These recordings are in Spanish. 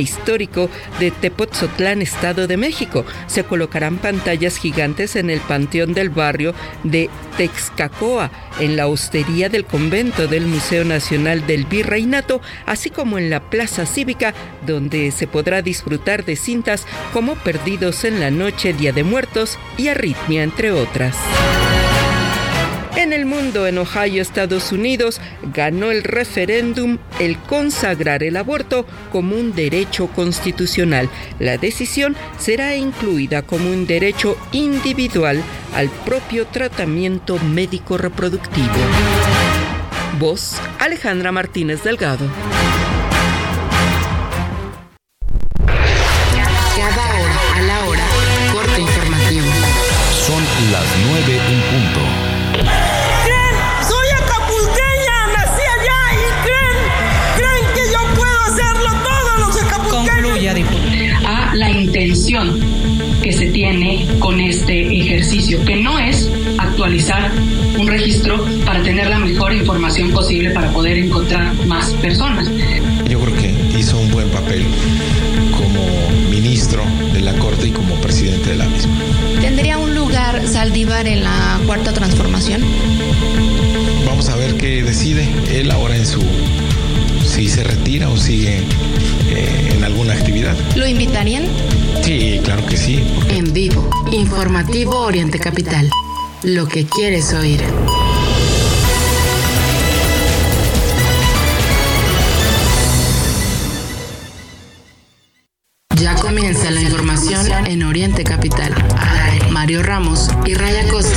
histórico de Tepotzotlán, Estado de México. Se colocarán pantallas gigantes en el panteón del barrio de Texcacoa, en la hostería del convento del Museo Nacional del Virreinato, así como en la Plaza Cívica, donde se podrá disfrutar de cintas como Perdidos en la Noche, Día de Muertos y Arritmia, entre otras. En el mundo, en Ohio, Estados Unidos, ganó el referéndum el consagrar el aborto como un derecho constitucional. La decisión será incluida como un derecho individual al propio tratamiento médico reproductivo. Voz Alejandra Martínez Delgado. Cada hora a la hora, corte informativo. Son las 9 a la intención que se tiene con este ejercicio, que no es actualizar un registro para tener la mejor información posible para poder encontrar más personas. Yo creo que hizo un buen papel como ministro de la Corte y como presidente de la misma. ¿Tendría un lugar Saldívar en la cuarta transformación? Vamos a ver qué decide él ahora en su si se retira o sigue eh, en alguna actividad. ¿Lo invitarían? Sí, claro que sí. porque En vivo, informativo Oriente Capital. Lo que quieres oír. Ya comienza la información en Oriente Capital. Mario Ramos y Raya Costa.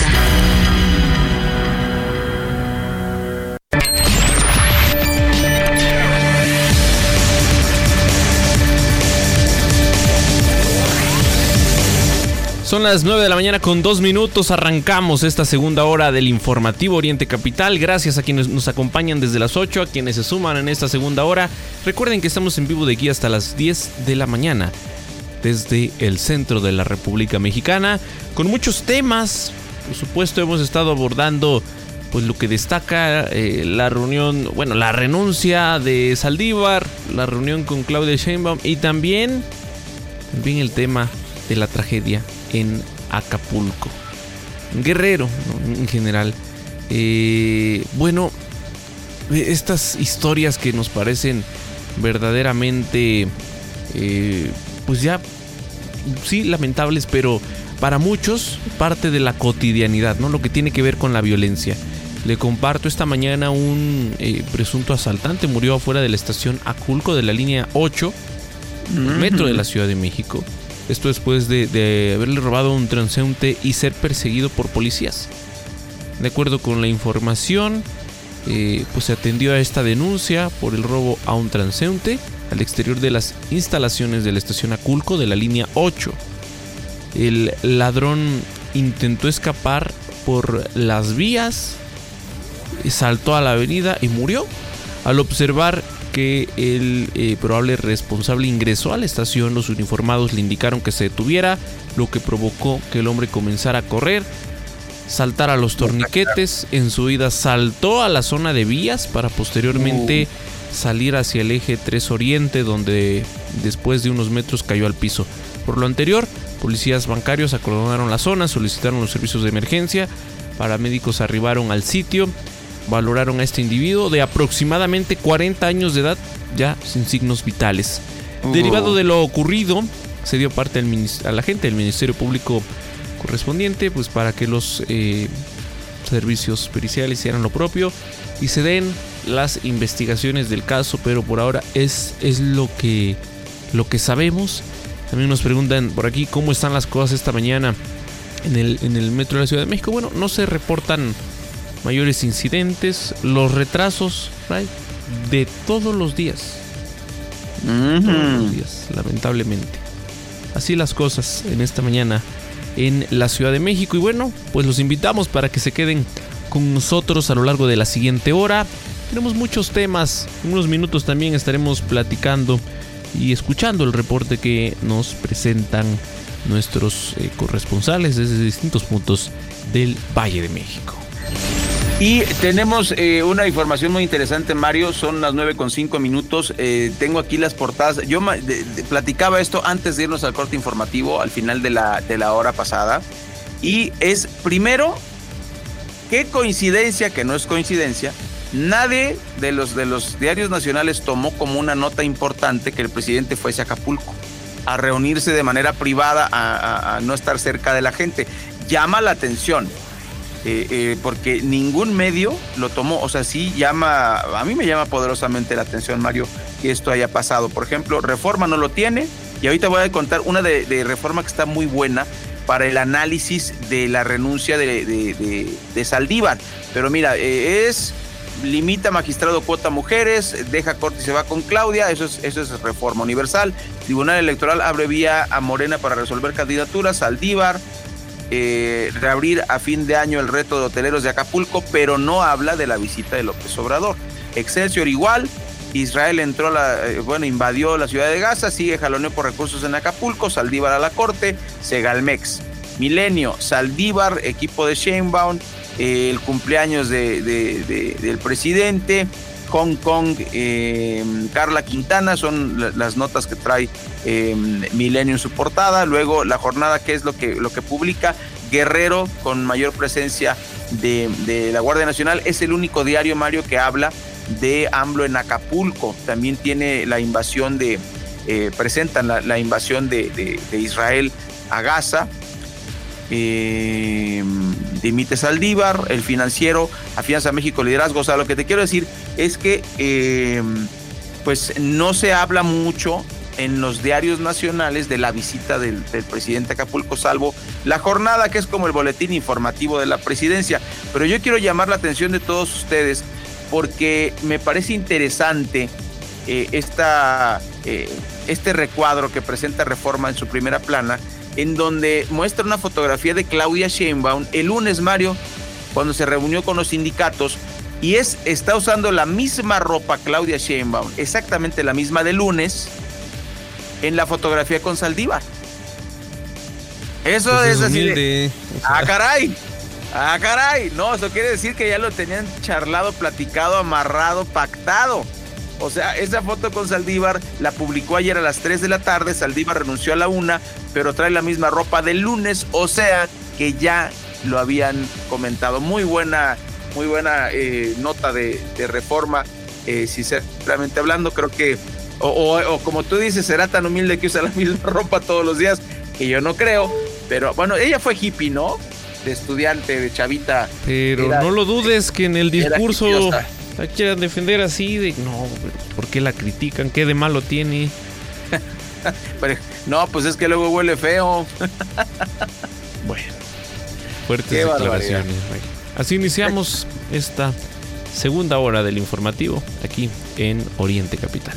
Son las 9 de la mañana con dos minutos. Arrancamos esta segunda hora del informativo Oriente Capital. Gracias a quienes nos acompañan desde las 8, a quienes se suman en esta segunda hora. Recuerden que estamos en vivo de aquí hasta las 10 de la mañana desde el centro de la República Mexicana con muchos temas. Por supuesto hemos estado abordando pues lo que destaca eh, la reunión, bueno, la renuncia de Saldívar, la reunión con Claudia Sheinbaum y también también el tema de la tragedia en Acapulco. Guerrero, ¿no? en general. Eh, bueno, estas historias que nos parecen verdaderamente, eh, pues ya, sí, lamentables, pero para muchos parte de la cotidianidad, ¿no? Lo que tiene que ver con la violencia. Le comparto esta mañana un eh, presunto asaltante murió afuera de la estación Aculco de la línea 8, metro de la Ciudad de México. Esto después de, haberle robado a un transeúnte y ser perseguido por policías. De acuerdo con la información, eh, pues se atendió a esta denuncia por el robo a un transeúnte al exterior de las instalaciones de la estación Aculco de la línea 8. El ladrón intentó escapar por las vías, saltó a la avenida y murió. Al observar que el eh, probable responsable ingresó a la estación, los uniformados le indicaron que se detuviera, lo que provocó que el hombre comenzara a correr, saltar a los torniquetes, en su ida saltó a la zona de vías para posteriormente salir hacia el eje 3 Oriente, donde después de unos metros cayó al piso. Por lo anterior, policías bancarios acordonaron la zona, solicitaron los servicios de emergencia, paramédicos arribaron al sitio, valoraron a este individuo de aproximadamente 40 años de edad, ya sin signos vitales. Derivado de lo ocurrido, se dio parte al a la gente del Ministerio Público correspondiente, pues para que los eh, servicios periciales hicieran lo propio y se den las investigaciones del caso, pero por ahora es, es lo que lo que sabemos. También nos preguntan por aquí cómo están las cosas esta mañana en el, en el metro de la Ciudad de México. Bueno, no se reportan mayores incidentes, los retrasos Ray, de todos los días. Todos los días, lamentablemente. Así las cosas en esta mañana en la Ciudad de México. Y bueno, pues los invitamos para que se queden con nosotros a lo largo de la siguiente hora. Tenemos muchos temas. En unos minutos también estaremos platicando y escuchando el reporte que nos presentan nuestros eh, corresponsales desde distintos puntos del Valle de México. Y tenemos eh, una información muy interesante, Mario. Son las nueve con cinco minutos. Eh, tengo aquí las portadas. Yo platicaba esto antes de irnos al corte informativo, al final de la, de la hora pasada. Y es primero, qué coincidencia, que no es coincidencia, nadie de los, de los diarios nacionales tomó como una nota importante que el presidente fuese a Acapulco a reunirse de manera privada, a no estar cerca de la gente. Llama la atención eh, eh, porque ningún medio lo tomó. O sea, sí llama, a mí me llama poderosamente la atención, Mario, que esto haya pasado. Por ejemplo, Reforma no lo tiene, y ahorita voy a contar una de, Reforma que está muy buena para el análisis de la renuncia de, Saldívar. Pero mira, eh, es limita magistrado cuota mujeres, deja corte y se va con Claudia, eso es, eso es reforma universal. Tribunal Electoral abre vía a Morena para resolver candidaturas, Saldívar, eh, reabrir a fin de año el reto de hoteleros de Acapulco, pero no habla de la visita de López Obrador. Excelsior igual, Israel entró, la, eh, bueno, invadió la ciudad de Gaza, sigue jaloneo por recursos en Acapulco, Saldívar a la corte, Segalmex. Milenio, Saldívar, equipo de Sheinbaum, eh, el cumpleaños del presidente, Hong Kong, eh, Carla Quintana, son las notas que trae eh, Milenio en su portada. Luego la jornada, que es lo que, lo que publica Guerrero, con mayor presencia de, la Guardia Nacional. Es el único diario, Mario, que habla de AMLO en Acapulco. También tiene la invasión de, eh, presentan la, invasión de, Israel a Gaza. Eh, dimite Saldívar, el financiero, afianza México liderazgo. O sea, lo que te quiero decir es que eh, pues no se habla mucho en los diarios nacionales de la visita del, presidente Acapulco, salvo la jornada que es como el boletín informativo de la presidencia. Pero yo quiero llamar la atención de todos ustedes porque me parece interesante eh, eh, este recuadro que presenta Reforma en su primera plana, en donde muestra una fotografía de Claudia Sheinbaum el lunes, Mario, cuando se reunió con los sindicatos y es, está usando la misma ropa Claudia Sheinbaum, exactamente la misma de lunes, en la fotografía con Saldívar. Eso pues es, así. ah, caray. Ah, caray. No, eso quiere decir que ya lo tenían charlado, platicado, amarrado, pactado. O sea, esa foto con Saldívar la publicó ayer a las 3 de la tarde. Saldívar renunció a la una, pero trae la misma ropa del lunes. O sea, que ya lo habían comentado. Muy buena muy buena eh, nota de, reforma, eh, sinceramente hablando, creo que, o, como tú dices, será tan humilde que usa la misma ropa todos los días, que yo no creo, pero bueno, ella fue hippie, ¿no? De estudiante, de chavita. Pero no lo dudes que en el discurso la quieran defender así, de no, ¿por qué la critican? ¿Qué de malo tiene? no, pues es que luego huele feo. bueno, fuertes declaraciones. Así iniciamos esta segunda hora del informativo aquí en Oriente Capital.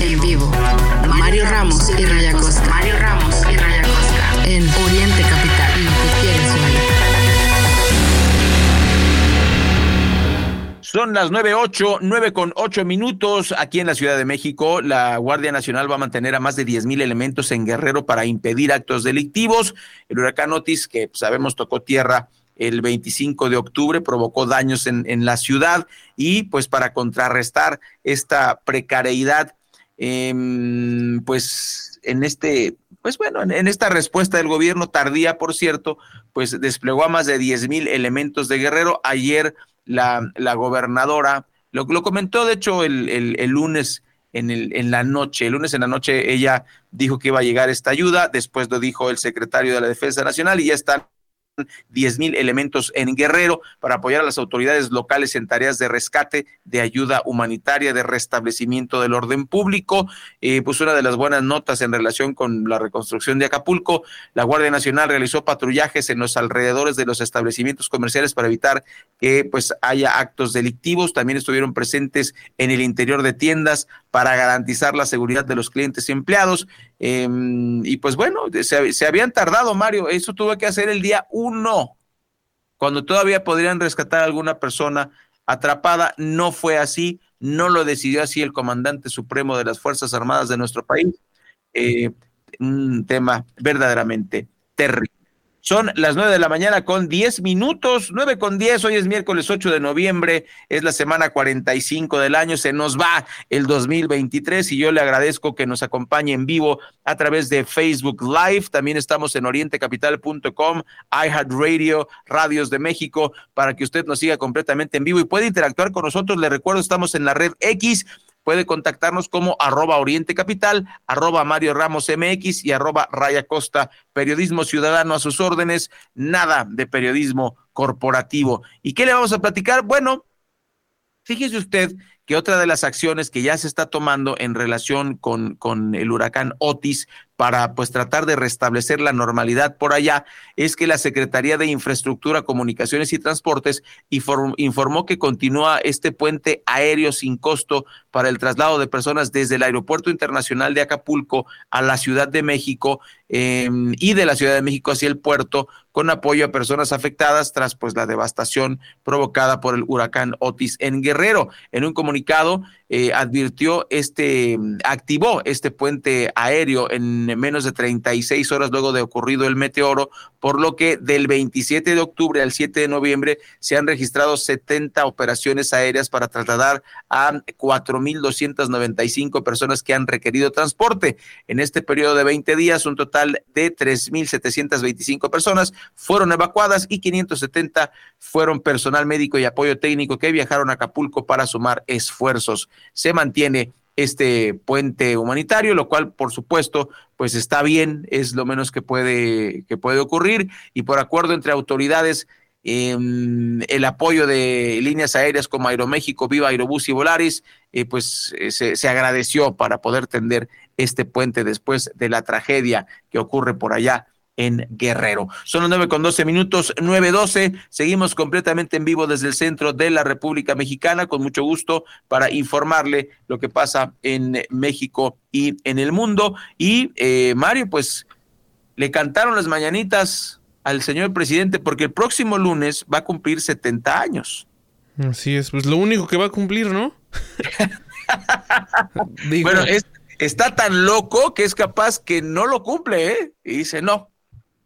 En vivo, Mario Ramos y Raya Costa. Mario Ramos y Raya Costa. En Oriente Capital. Son las 9.8, 9 con 8 minutos aquí en la Ciudad de México. La Guardia Nacional va a mantener a más de 10 mil elementos en Guerrero para impedir actos delictivos. El huracán Otis, que sabemos tocó tierra el 25 de octubre, provocó daños en, en la ciudad y pues para contrarrestar esta precariedad, em, pues en este, pues bueno, en, esta respuesta del gobierno tardía, por cierto, pues desplegó a más de 10 mil elementos de Guerrero. Ayer la, la gobernadora, lo, comentó de hecho el, el, el lunes en, el, en la noche. El lunes en la noche ella dijo que iba a llegar esta ayuda, después lo dijo el secretario de la Defensa Nacional y ya están 10 mil elementos en Guerrero para apoyar a las autoridades locales en tareas de rescate, de ayuda humanitaria, de restablecimiento del orden público. Eh, pues una de las buenas notas en relación con la reconstrucción de Acapulco, la Guardia Nacional realizó patrullajes en los alrededores de los establecimientos comerciales para evitar que pues haya actos delictivos. También estuvieron presentes en el interior de tiendas para garantizar la seguridad de los clientes y empleados. Em, y pues bueno, se, habían tardado, Mario. Eso tuvo que hacer el día uno, cuando todavía podrían rescatar a alguna persona atrapada. No fue así, no lo decidió así el comandante supremo de las Fuerzas Armadas de nuestro país. Eh, un tema verdaderamente terrible. Son las nueve de la mañana con diez minutos, nueve con diez. Hoy es miércoles 8 de noviembre, es la semana 45 del año. Se nos va el 2023 y yo le agradezco que nos acompañe en vivo a través de Facebook Live. También estamos en orientecapital.com, iHeartRadio, Radios de México, para que usted nos siga completamente en vivo y puede interactuar con nosotros. Le recuerdo, estamos en la red X puede contactarnos como arroba Oriente Capital, arroba Mario Ramos MX y arroba Raya Costa, periodismo ciudadano a sus órdenes, nada de periodismo corporativo. ¿Y qué le vamos a platicar? Bueno, fíjese usted que otra de las acciones que ya se está tomando en relación con, con el huracán Otis para pues tratar de restablecer la normalidad por allá es que la Secretaría de Infraestructura, Comunicaciones y Transportes informó que continúa este puente aéreo sin costo para el traslado de personas desde el Aeropuerto Internacional de Acapulco a la Ciudad de México em, y de la Ciudad de México hacia el puerto con apoyo a personas afectadas tras pues la devastación provocada por el huracán Otis en Guerrero. En un comunicado, eh, advirtió este, activó este puente aéreo en menos de 36 horas luego de ocurrido el meteoro, por lo que del 27 de octubre al 7 de noviembre se han registrado 70 operaciones aéreas para trasladar a 4.295 personas que han requerido transporte. En este periodo de 20 días, un total de 3.725 personas fueron evacuadas y 570 fueron personal médico y apoyo técnico que viajaron a Acapulco para sumar esfuerzos se mantiene este puente humanitario, lo cual, por supuesto, pues está bien, es lo menos que puede, que puede ocurrir, y por acuerdo entre autoridades, em, el apoyo de líneas aéreas como Aeroméxico, Viva Aerobús y Volaris, eh, pues eh, se, se agradeció para poder tender este puente después de la tragedia que ocurre por allá en Guerrero. Son las nueve con doce minutos, nueve doce. Seguimos completamente en vivo desde el centro de la República Mexicana, con mucho gusto para informarle lo que pasa en México y en el mundo. Y eh, Mario, pues le cantaron las mañanitas al señor presidente porque el próximo lunes va a cumplir 70 años. Así es, pues lo único que va a cumplir, ¿no? Bueno, está tan loco que es capaz que no lo cumple, ¿eh? Y dice, no,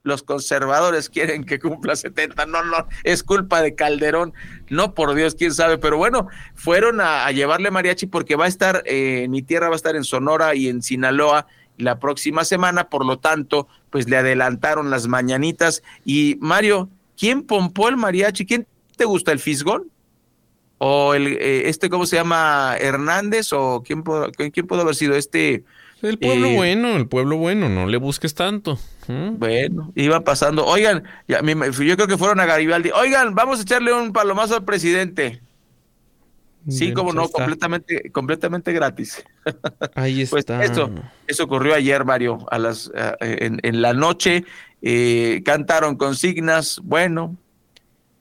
los conservadores quieren que cumpla 70. No, no, es culpa de Calderón. No, por Dios, quién sabe. Pero bueno, fueron a, llevarle mariachi porque va a estar, eh, mi tierra va a estar en Sonora y en Sinaloa la próxima semana. Por lo tanto, pues le adelantaron las mañanitas. Y Mario, ¿quién pompó el mariachi? ¿Quién te gusta el fisgón? ¿O el, eh, este, cómo se llama? Hernández? ¿O quién, quién pudo haber sido este? El pueblo eh, bueno, el pueblo bueno, no le busques tanto. Bueno, iba pasando. Oigan, ya, yo creo que fueron a Garibaldi. Oigan, vamos a echarle un palomazo al presidente. Sí, como no, completamente, completamente gratis. Ahí pues está. eso, eso ocurrió ayer, Mario, a las en, en, la noche. Eh, cantaron consignas. Bueno,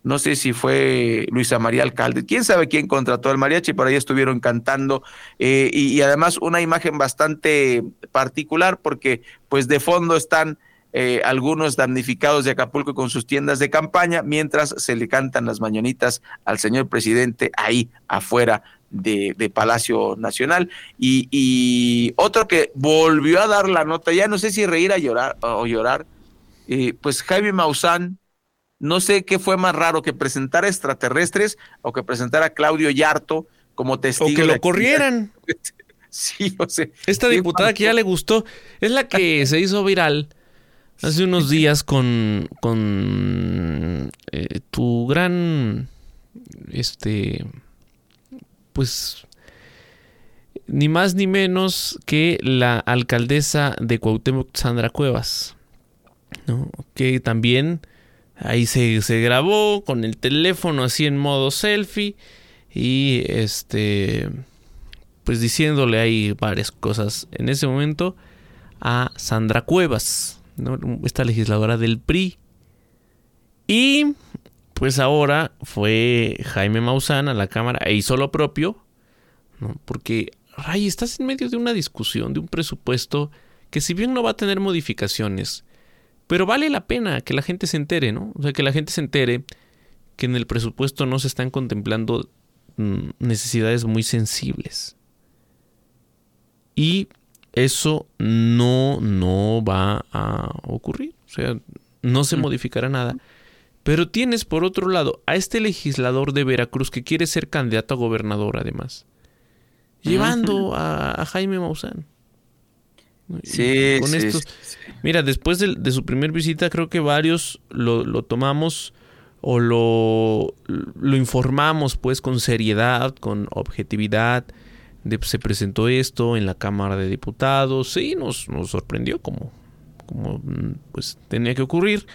no sé si fue Luisa María Alcalde, quién sabe quién contrató al mariachi, por ahí estuvieron cantando eh, y, además una imagen bastante particular porque pues de fondo están eh, algunos damnificados de Acapulco con sus tiendas de campaña mientras se le cantan las mañanitas al señor presidente ahí afuera de, Palacio Nacional. Y, otro que volvió a dar la nota, ya no sé si reír a llorar o llorar, eh, pues Jaime Maussan no sé qué fue más raro que presentar extraterrestres o que presentar a Claudio Yarto como testigo. O que lo corrieran. sí, o sea. Esta diputada que ya le gustó es la que se hizo viral hace unos días con, con eh, tu gran, este, pues, ni más ni menos que la alcaldesa de Cuauhtémoc, Sandra Cuevas, ¿no? que también Ahí se, grabó con el teléfono así en modo selfie. Y este. Pues diciéndole ahí varias cosas en ese momento a Sandra Cuevas, esta legisladora del PRI. Y pues ahora fue Jaime Maussan a la Cámara e hizo lo propio, porque, Ray, estás en medio de una discusión, de un presupuesto que si bien no va a tener modificaciones, pero vale la pena que la gente se entere, ¿no? O sea, que la gente se entere que en el presupuesto no se están contemplando mm, necesidades muy sensibles. Y eso no, no va a ocurrir. O sea, no se modificará nada. Pero tienes por otro lado a este legislador de Veracruz que quiere ser candidato a gobernador además, llevando a, Jaime Maussan. Sí, con sí, Mira, después de, su primer visita creo que varios lo, lo tomamos o lo, lo, informamos pues con seriedad, con objetividad. De, se presentó esto en la Cámara de Diputados. Sí, nos, nos sorprendió como, como pues tenía que ocurrir.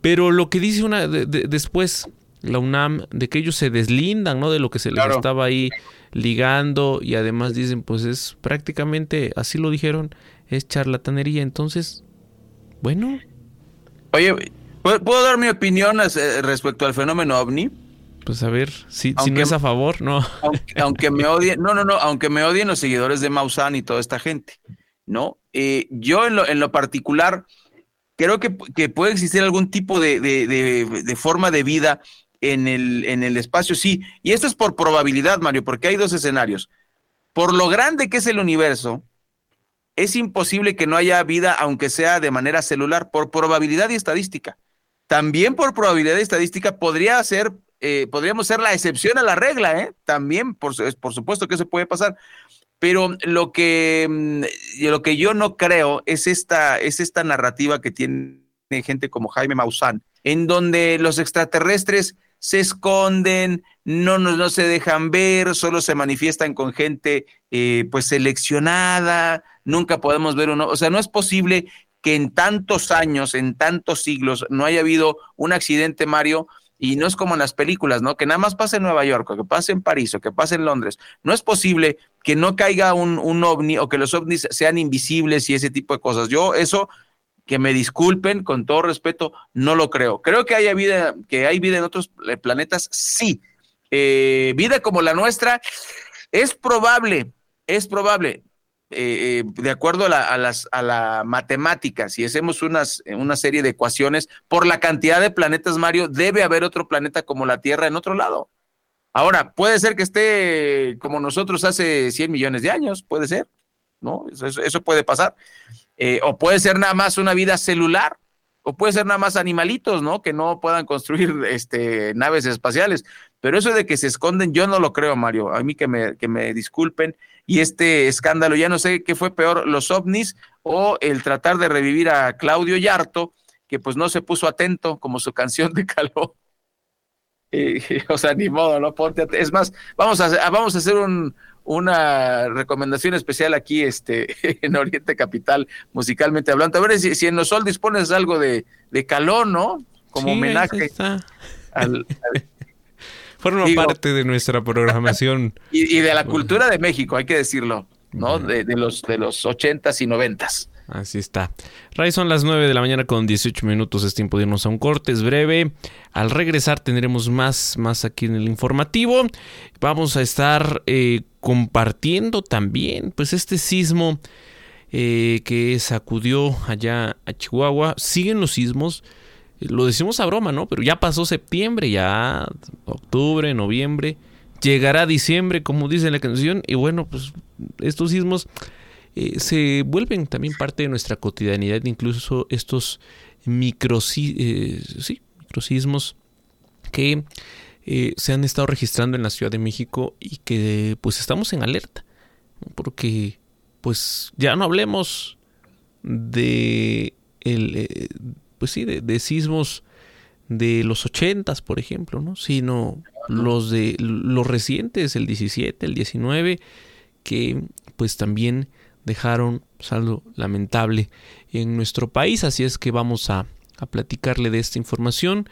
Pero lo que dice una después la UNAM de que ellos se deslindan, ¿no? De lo que se les estaba ahí ligando y además dicen, pues es prácticamente, así lo dijeron, es charlatanería. Entonces, bueno. Oye, ¿puedo dar mi opinión eh, respecto al fenómeno ovni? Pues a ver, si, si no es a favor, no. Aunque, me odien, no, no, no, aunque me odien los seguidores de Maussan y toda esta gente, ¿no? Eh, yo en lo, en lo particular creo que, puede existir algún tipo de, forma de vida en el, en el espacio, sí. Y esto es por probabilidad, Mario, porque hay dos escenarios. Por lo grande que es el universo, es imposible que no haya vida, aunque sea de manera celular, por probabilidad y estadística. También por probabilidad y estadística podría ser, eh, podríamos ser la excepción a la regla, ¿eh? También, por, por supuesto que eso puede pasar. Pero lo que, mm, lo que yo no creo es esta, es esta narrativa que tiene gente como Jaime Maussan, en donde los extraterrestres se esconden, no, no, no se dejan ver, solo se manifiestan con gente eh, pues seleccionada, nunca podemos ver uno, o sea, no es posible que en tantos años, en tantos siglos, no haya habido un accidente, Mario, y no es como en las películas, ¿no? Que nada más pase en Nueva York, o que pase en París, o que pase en Londres. No es posible que no caiga un, un ovni o que los ovnis sean invisibles y ese tipo de cosas. Yo eso, que me disculpen, con todo respeto, no lo creo. Creo que haya vida, que hay vida en otros eh, planetas, sí. Eh, vida como la nuestra, es probable, es probable. Eh, de acuerdo a la, las, a la matemática, si hacemos unas, una serie de ecuaciones, por la cantidad de planetas, Mario, debe haber otro planeta como la Tierra en otro lado. Ahora, puede ser que esté como nosotros hace 100 millones de años, puede ser, ¿no? Eso, puede pasar. Eh, o puede ser nada más una vida celular, o puede ser nada más animalitos, ¿no? Que no puedan construir este, naves espaciales. Pero eso de que se esconden, yo no lo creo, Mario. A mí que me, que me disculpen y este escándalo. Ya no sé qué fue peor, los ovnis o el tratar de revivir a Claudio Yarto, que pues no se puso atento como su canción de calor. o sea, ni modo, ¿no? Ponte es más, vamos a, vamos a hacer un, una recomendación especial aquí este, en Oriente Capital, musicalmente hablando. A ver si, en los sol dispones algo de, de calor, ¿no? Como homenaje al, Forma parte de nuestra programación. Y, de la cultura de México, hay que decirlo, ¿no? De, los de los ochentas y noventas. Así está. Ray, son las 9 de la mañana con 18 minutos. Es tiempo de irnos a un corte, es breve. Al regresar tendremos más, más aquí en el informativo. Vamos a estar eh, compartiendo también, pues, este sismo eh, que sacudió allá a Chihuahua. Siguen los sismos lo decimos a broma, ¿no? Pero ya pasó septiembre, ya octubre, noviembre, llegará diciembre, como dice la canción, y bueno, pues estos sismos eh, se vuelven también parte de nuestra cotidianidad, incluso estos eh, microsismos que eh, se han estado registrando en la Ciudad de México y que pues estamos en alerta, porque pues ya no hablemos de el, pues sí, de, sismos de los ochentas, por ejemplo, ¿no? Sino los de los recientes, el 17, el 19, que pues también dejaron saldo lamentable en nuestro país. Así es que vamos a, a platicarle de esta información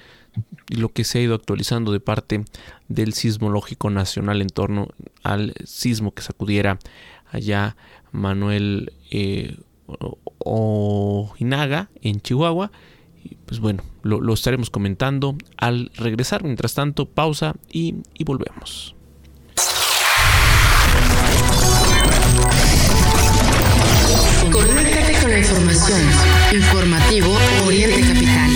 lo que se ha ido actualizando de parte del Sismológico Nacional en torno al sismo que sacudiera allá Manuel eh, Ojinaga en Chihuahua pues bueno, lo, estaremos comentando al regresar. Mientras tanto, pausa y, y volvemos. La información. Informativo Oriente Capital.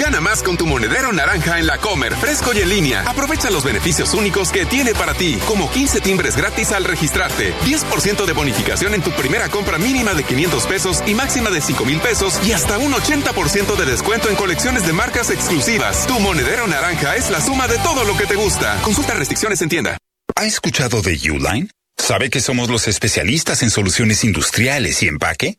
Gana más con tu monedero naranja en la Comer, fresco y en línea. Aprovecha los beneficios únicos que tiene para ti, como 15 timbres gratis al registrarte, 10% de bonificación en tu primera compra mínima de 500 pesos y máxima de 5 mil pesos y hasta un 80% de descuento en colecciones de marcas exclusivas. Tu monedero naranja es la suma de todo lo que te gusta. Consulta restricciones en tienda. ¿Ha escuchado de Uline? ¿Sabe que somos los especialistas en soluciones industriales y empaque?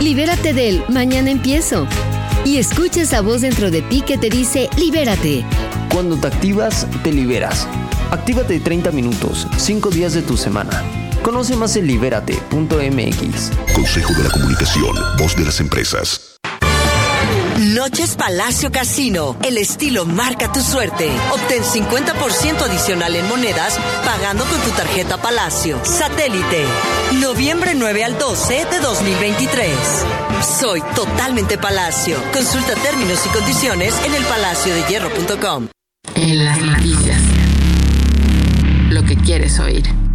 Libérate del mañana empiezo. Y escucha esa voz dentro de ti que te dice libérate. Cuando te activas, te liberas. Actívate 30 minutos, 5 días de tu semana. Conoce más en libérate.mx. Consejo de la Comunicación, voz de las empresas. Noches Palacio Casino. El estilo marca tu suerte. Obtén 50% adicional en monedas pagando con tu tarjeta Palacio. Satélite. Noviembre 9 al 12 de 2023. Soy totalmente Palacio. Consulta términos y condiciones en elpalaciodehierro.com. En las noticias. Lo que quieres oír.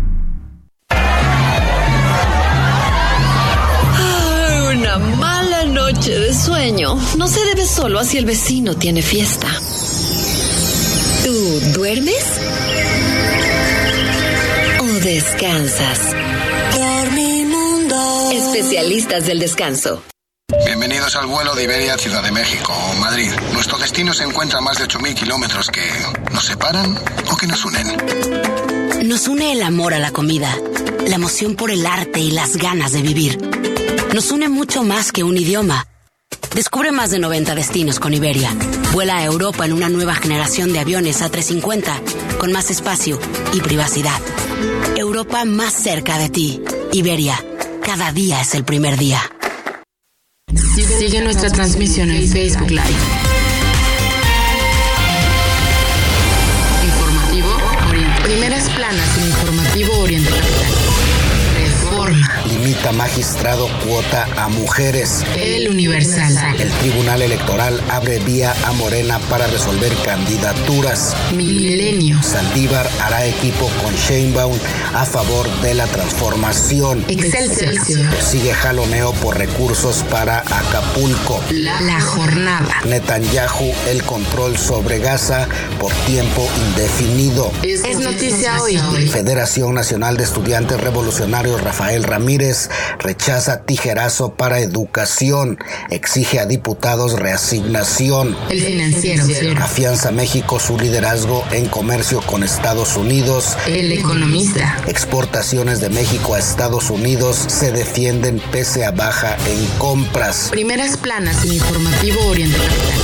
Noche de sueño no se debe solo a si el vecino tiene fiesta. ¿Tú duermes? ¿O descansas? Dormimundo. Especialistas del descanso. Bienvenidos al vuelo de Iberia Ciudad de México o Madrid. Nuestro destino se encuentra a más de 8.000 kilómetros que nos separan o que nos unen. Nos une el amor a la comida, la emoción por el arte y las ganas de vivir. Nos une mucho más que un idioma. Descubre más de 90 destinos con Iberia. Vuela a Europa en una nueva generación de aviones A350 con más espacio y privacidad. Europa más cerca de ti. Iberia. Cada día es el primer día. Sigue nuestra transmisión en Facebook Live. Informativo Oriente. Primeras planas en Informativo Oriente Limita magistrado cuota a mujeres. El Universal. El Tribunal Electoral abre vía a Morena para resolver candidaturas. Milenio. Saldívar hará equipo con Sheinbaum a favor de la transformación. Excelsior. Sigue jaloneo por recursos para Acapulco. La jornada. Netanyahu el control sobre Gaza por tiempo indefinido. Es noticia hoy. Federación Nacional de Estudiantes Revolucionarios Rafael Ramírez rechaza tijerazo para educación. Exige a diputados reasignación. El financiero. Afianza México su liderazgo en comercio con Estados Unidos. El economista. Exportaciones de México a Estados Unidos se defienden pese a baja en compras. Primeras planas en Informativo Oriente Capital.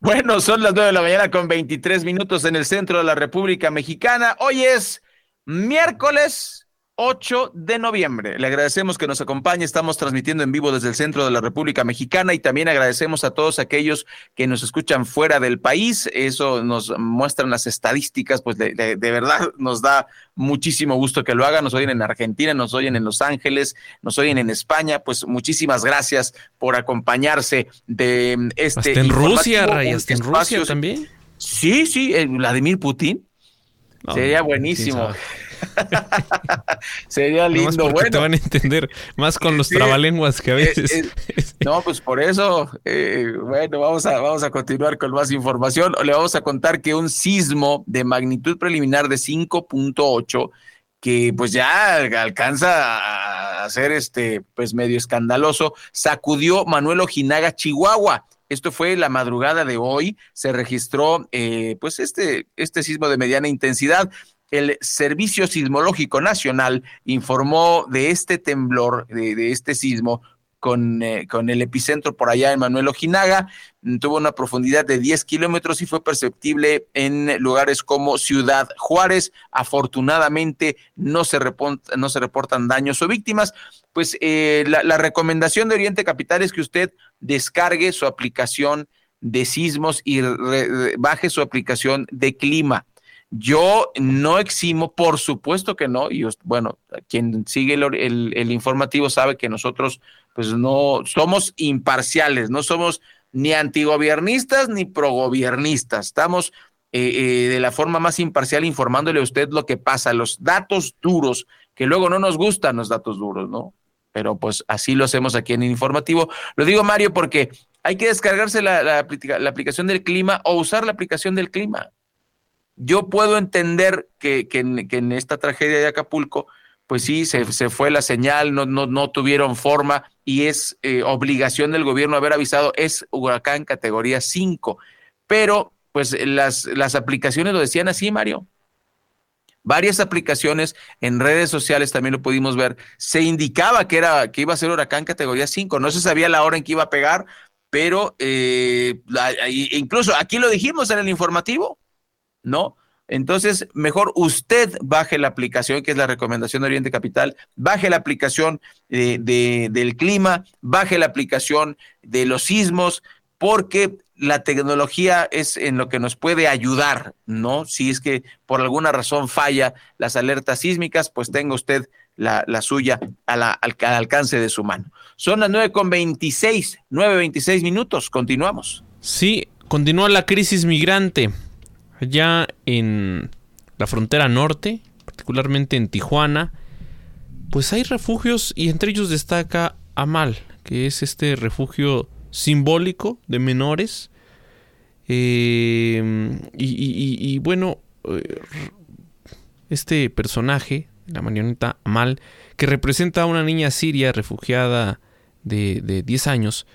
Bueno, son las nueve de la mañana con 23 minutos en el centro de la República Mexicana. Hoy es miércoles 8 de noviembre. Le agradecemos que nos acompañe. Estamos transmitiendo en vivo desde el centro de la República Mexicana y también agradecemos a todos aquellos que nos escuchan fuera del país. Eso nos muestran las estadísticas, pues de, de, de verdad nos da muchísimo gusto que lo hagan. Nos oyen en Argentina, nos oyen en Los Ángeles, nos oyen en España. Pues muchísimas gracias por acompañarse de este. Hasta en Rusia, informativo, Ray, hasta en Rusia también. Sí, sí, eh, Vladimir Putin. No, Sería buenísimo. Sería lindo. porque Bueno, te van a entender más con los Sí. trabalenguas que a veces. Eh, eh, no, pues por eso, eh, bueno, vamos a, vamos a continuar con más información. Le vamos a contar que un sismo de magnitud preliminar de 5.8 que pues ya alcanza a ser este pues medio escandaloso, sacudió Manuel Ojinaga, Chihuahua. Esto fue la madrugada de hoy, se registró eh, pues este, este sismo de mediana intensidad. el Servicio Sismológico Nacional informó de este temblor, de, este sismo, con, eh, con, el epicentro por allá en Manuel Ojinaga. Tuvo una profundidad de 10 kilómetros y fue perceptible en lugares como Ciudad Juárez. Afortunadamente no se, no se reportan daños o víctimas. Pues eh, la, recomendación de Oriente Capital es que usted descargue su aplicación de sismos y baje su aplicación de clima. Yo no eximo, por supuesto que no, y bueno, quien sigue el, informativo sabe que nosotros pues no somos imparciales, no somos ni antigobiernistas ni progobiernistas, estamos eh, eh, de la forma más imparcial informándole a usted lo que pasa, los datos duros, que luego no nos gustan los datos duros, ¿no? Pero pues así lo hacemos aquí en informativo. Lo digo, Mario, porque hay que descargarse la, la aplicación del clima o usar la aplicación del clima yo puedo entender que, en, esta tragedia de Acapulco, pues sí, se, fue la señal, no, no, no tuvieron forma y es eh, obligación del gobierno haber avisado, es huracán categoría 5. Pero, pues las, las aplicaciones lo decían así, Mario. Varias aplicaciones en redes sociales también lo pudimos ver. Se indicaba que era que iba a ser huracán categoría 5. No se sabía la hora en que iba a pegar, pero eh, incluso aquí lo dijimos en el informativo ¿no? Entonces, mejor usted baje la aplicación, que es la recomendación de Oriente Capital, baje la aplicación de, del clima, baje la aplicación de los sismos, porque la tecnología es en lo que nos puede ayudar, ¿no? Si es que por alguna razón falla las alertas sísmicas, pues tenga usted la, suya al, al, alcance de su mano. Son las 9.26, 9.26 minutos, continuamos. Sí, continúa la crisis migrante. Allá en la frontera norte, particularmente en Tijuana, pues hay refugios y entre ellos destaca Amal, que es este refugio simbólico de menores. Eh, y, bueno, eh, este personaje, la marioneta Amal, que representa a una niña siria refugiada de, de 10 años,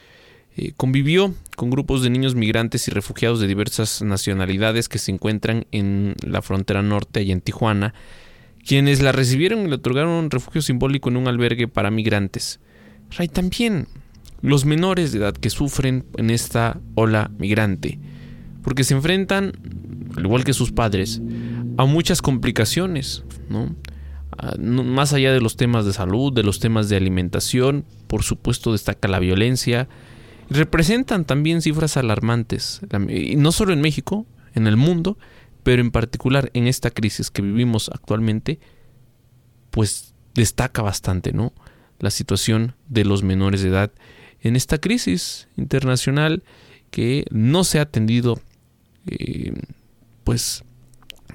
eh, convivió con grupos de niños migrantes y refugiados de diversas nacionalidades que se encuentran en la frontera norte y en Tijuana, quienes la recibieron y le otorgaron un refugio simbólico en un albergue para migrantes. Hay también los menores de edad que sufren en esta ola migrante, porque se enfrentan, al igual que sus padres, a muchas complicaciones, ¿no? más allá de los temas de salud, de los temas de alimentación, por supuesto destaca la violencia, representan también cifras alarmantes, y no solo en México, en el mundo, pero en particular en esta crisis que vivimos actualmente, pues destaca bastante, ¿no? La situación de los menores de edad en esta crisis internacional que no se ha atendido, eh, pues,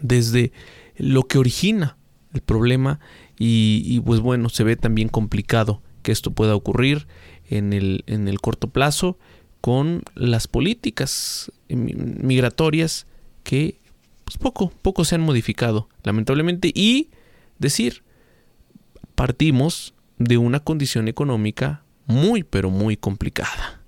desde lo que origina el problema y, y, pues bueno, se ve también complicado que esto pueda ocurrir en el, en el corto plazo con las políticas migratorias que pues, poco, poco se han modificado, lamentablemente, y decir, partimos de una condición económica muy, pero muy complicada.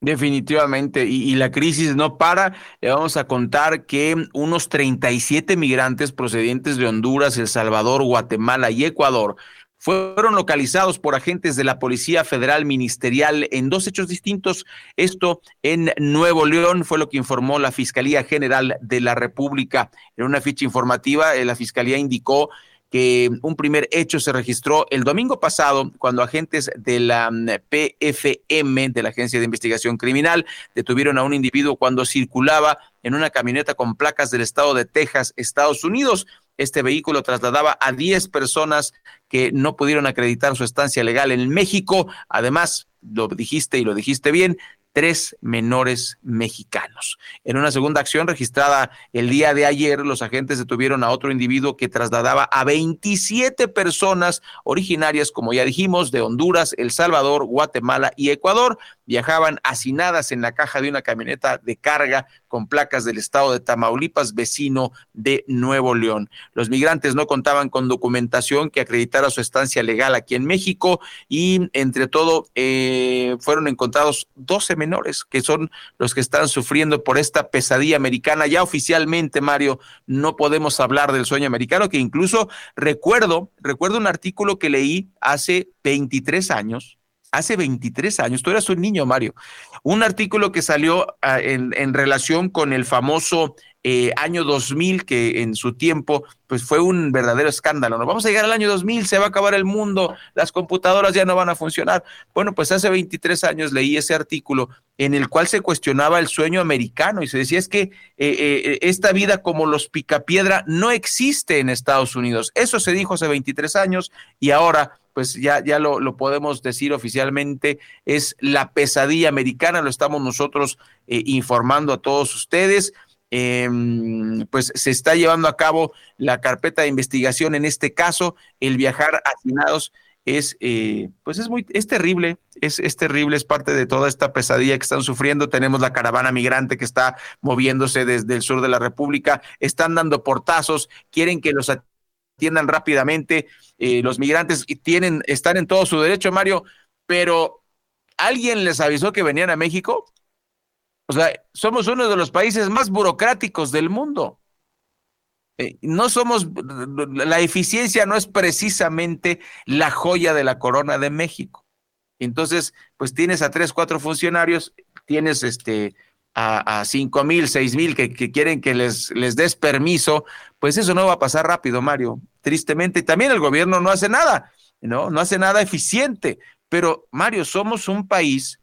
Definitivamente, y, y, la crisis no para. Le vamos a contar que unos 37 migrantes procedentes de Honduras, El Salvador, Guatemala y Ecuador fueron localizados por agentes de la Policía Federal Ministerial en dos hechos distintos. Esto en Nuevo León fue lo que informó la Fiscalía General de la República. En una ficha informativa, eh, la Fiscalía indicó que un primer hecho se registró el domingo pasado cuando agentes de la mm, PFM, de la Agencia de Investigación Criminal, detuvieron a un individuo cuando circulaba en una camioneta con placas del estado de Texas, Estados Unidos. Este vehículo trasladaba a 10 personas que no pudieron acreditar su estancia legal en México. Además, lo dijiste y lo dijiste bien, tres menores mexicanos. En una segunda acción registrada el día de ayer, los agentes detuvieron a otro individuo que trasladaba a 27 personas originarias, como ya dijimos, de Honduras, El Salvador, Guatemala y Ecuador. Viajaban hacinadas en la caja de una camioneta de carga con placas del estado de Tamaulipas, vecino de Nuevo León. Los migrantes no contaban con documentación que acreditara su estancia legal aquí en México y entre todo eh, fueron encontrados 12 menores que son los que están sufriendo por esta pesadilla americana. Ya oficialmente, Mario, no podemos hablar del sueño americano, que incluso recuerdo, recuerdo un artículo que leí hace 23 años hace 23 años, tú eras un niño, Mario, un artículo que salió ah, en, en, relación con el famoso eh, año 2000, que en su tiempo pues fue un verdadero escándalo. Nos vamos a llegar al año 2000, se va a acabar el mundo, las computadoras ya no van a funcionar. Bueno, pues hace 23 años leí ese artículo en el cual se cuestionaba el sueño americano y se decía es que eh, eh, esta vida como los picapiedra no existe en Estados Unidos. Eso se dijo hace 23 años y ahora pues ya, ya lo, lo, podemos decir oficialmente, es la pesadilla americana, lo estamos nosotros eh, informando a todos ustedes. Eh, pues se está llevando a cabo la carpeta de investigación en este caso, el viajar hacinados es, eh, pues es muy, es terrible, es, es terrible, es parte de toda esta pesadilla que están sufriendo. Tenemos la caravana migrante que está moviéndose desde el sur de la República, están dando portazos, quieren que los atiendan rápidamente. Eh, los migrantes tienen, están en todo su derecho, Mario, pero ¿alguien les avisó que venían a México? O sea, somos uno de los países más burocráticos del mundo. Eh, no somos, la eficiencia no es precisamente la joya de la corona de México. Entonces, pues tienes a tres, cuatro funcionarios, tienes este, a, cinco mil, seis mil que, que, quieren que les, les des permiso, pues eso no va a pasar rápido, Mario. Tristemente, también el gobierno no hace nada, ¿no? No hace nada eficiente. Pero, Mario, somos un país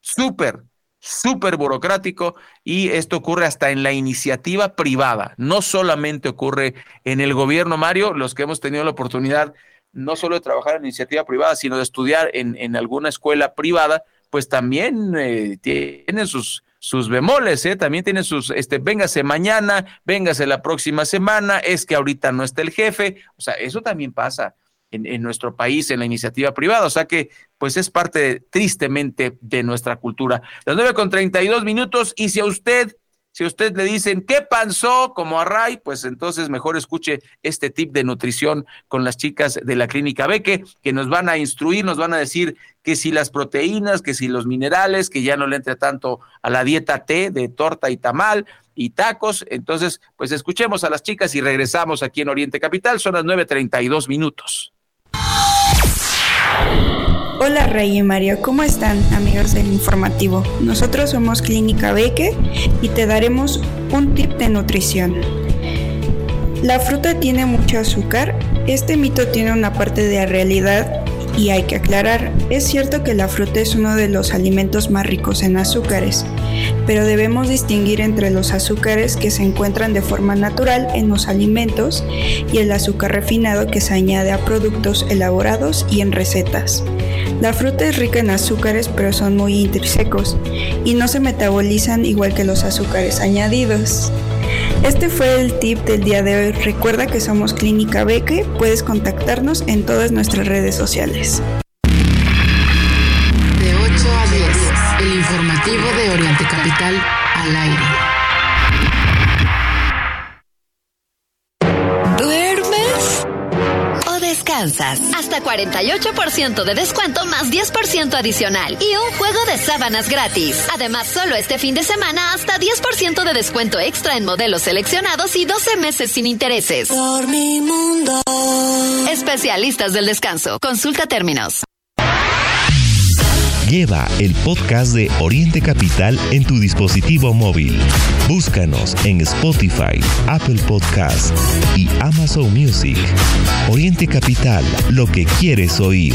súper, súper burocrático y esto ocurre hasta en la iniciativa privada. No solamente ocurre en el gobierno, Mario, los que hemos tenido la oportunidad no solo de trabajar en iniciativa privada, sino de estudiar en, en alguna escuela privada, pues también eh, tienen sus, sus bemoles, ¿eh? también tienen sus, este, véngase mañana, véngase la próxima semana, es que ahorita no está el jefe, o sea, eso también pasa en, nuestro país, en la iniciativa privada, o sea que, pues es parte tristemente de nuestra cultura. Las nueve con treinta y dos minutos, y si a usted si a usted le dicen, ¿qué pasó? Como a Ray, pues entonces mejor escuche este tip de nutrición con las chicas de la Clínica Beque, que nos van a instruir, nos van a decir que si las proteínas, que si los minerales, que ya no le entre tanto a la dieta T de torta y tamal y tacos. Entonces, pues escuchemos a las chicas y regresamos aquí en Oriente Capital. Son las 9.32 minutos. Hola Rey y Mario, ¿cómo están amigos del informativo? Nosotros somos Clínica Beque y te daremos un tip de nutrición. La fruta tiene mucho azúcar. Este mito tiene una parte de realidad y hay que aclarar, es cierto que la fruta es uno de los alimentos más ricos en azúcares, pero debemos distinguir entre los azúcares que se encuentran de forma natural en los alimentos y el azúcar refinado que se añade a productos elaborados y en recetas. La fruta es rica en azúcares pero son muy intrínsecos y no se metabolizan igual que los azúcares añadidos. Este fue el tip del día de hoy. Recuerda que somos Clínica Beque, puedes contactarnos en todas nuestras redes sociales. De 8 a 10, el informativo de Oriente Capital al aire. Hasta 48% de descuento más 10% adicional y un juego de sábanas gratis. Además, solo este fin de semana hasta 10% de descuento extra en modelos seleccionados y 12 meses sin intereses. Por mi mundo. Especialistas del descanso. Consulta términos. Lleva el podcast de Oriente Capital en tu dispositivo móvil. Búscanos en Spotify, Apple Podcast y Amazon Music. Oriente Capital, lo que quieres oír.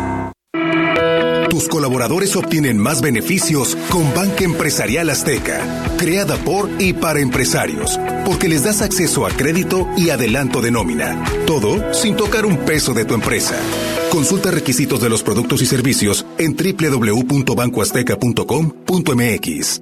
Tus colaboradores obtienen más beneficios con Banca Empresarial Azteca, creada por y para empresarios, porque les das acceso a crédito y adelanto de nómina. Todo sin tocar un peso de tu empresa. Consulta requisitos de los productos y servicios en www.bancoazteca.com.mx.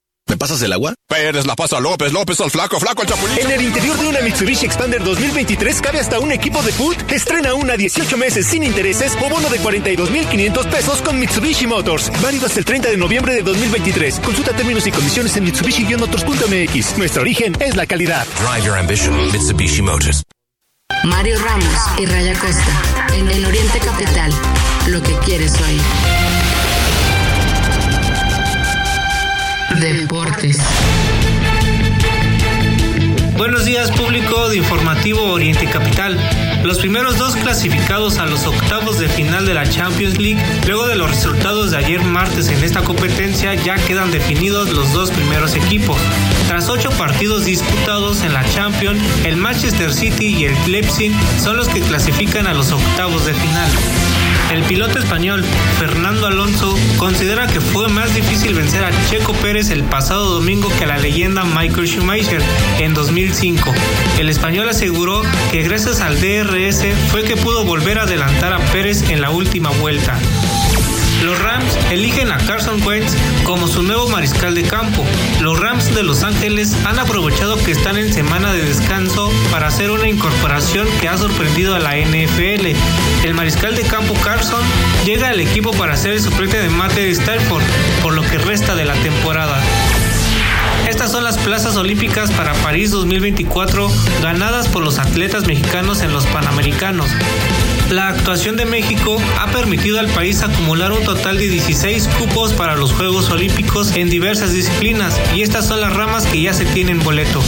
¿Me pasas el agua? Pérez la pasa López, López al flaco, flaco al chapulín. En el interior de una Mitsubishi Expander 2023 cabe hasta un equipo de foot. Estrena una 18 meses sin intereses o bono de 42,500 pesos con Mitsubishi Motors. Válido hasta el 30 de noviembre de 2023. Consulta términos y condiciones en Mitsubishi-motors.mx. Nuestro origen es la calidad. Drive your ambition, Mitsubishi Motors. Mario Ramos y Raya Costa en el Oriente Capital. Lo que quieres oír. Deportes. Buenos días público de Informativo Oriente Capital. Los primeros dos clasificados a los octavos de final de la Champions League, luego de los resultados de ayer martes en esta competencia, ya quedan definidos los dos primeros equipos. Tras ocho partidos disputados en la Champions, el Manchester City y el Leipzig son los que clasifican a los octavos de final. El piloto español Fernando Alonso considera que fue más difícil vencer a Checo Pérez el pasado domingo que a la leyenda Michael Schumacher en 2005. El español aseguró que gracias al DRS fue que pudo volver a adelantar a Pérez en la última vuelta. Los Rams eligen a Carson Wentz como su nuevo mariscal de campo. Los Rams de Los Ángeles han aprovechado que están en semana de descanso para hacer una incorporación que ha sorprendido a la NFL. El mariscal de campo Carson llega al equipo para ser el suplente de Matt Stafford por lo que resta de la temporada. Estas son las plazas olímpicas para París 2024 ganadas por los atletas mexicanos en los Panamericanos. La actuación de México ha permitido al país acumular un total de 16 cupos para los Juegos Olímpicos en diversas disciplinas y estas son las ramas que ya se tienen boleto.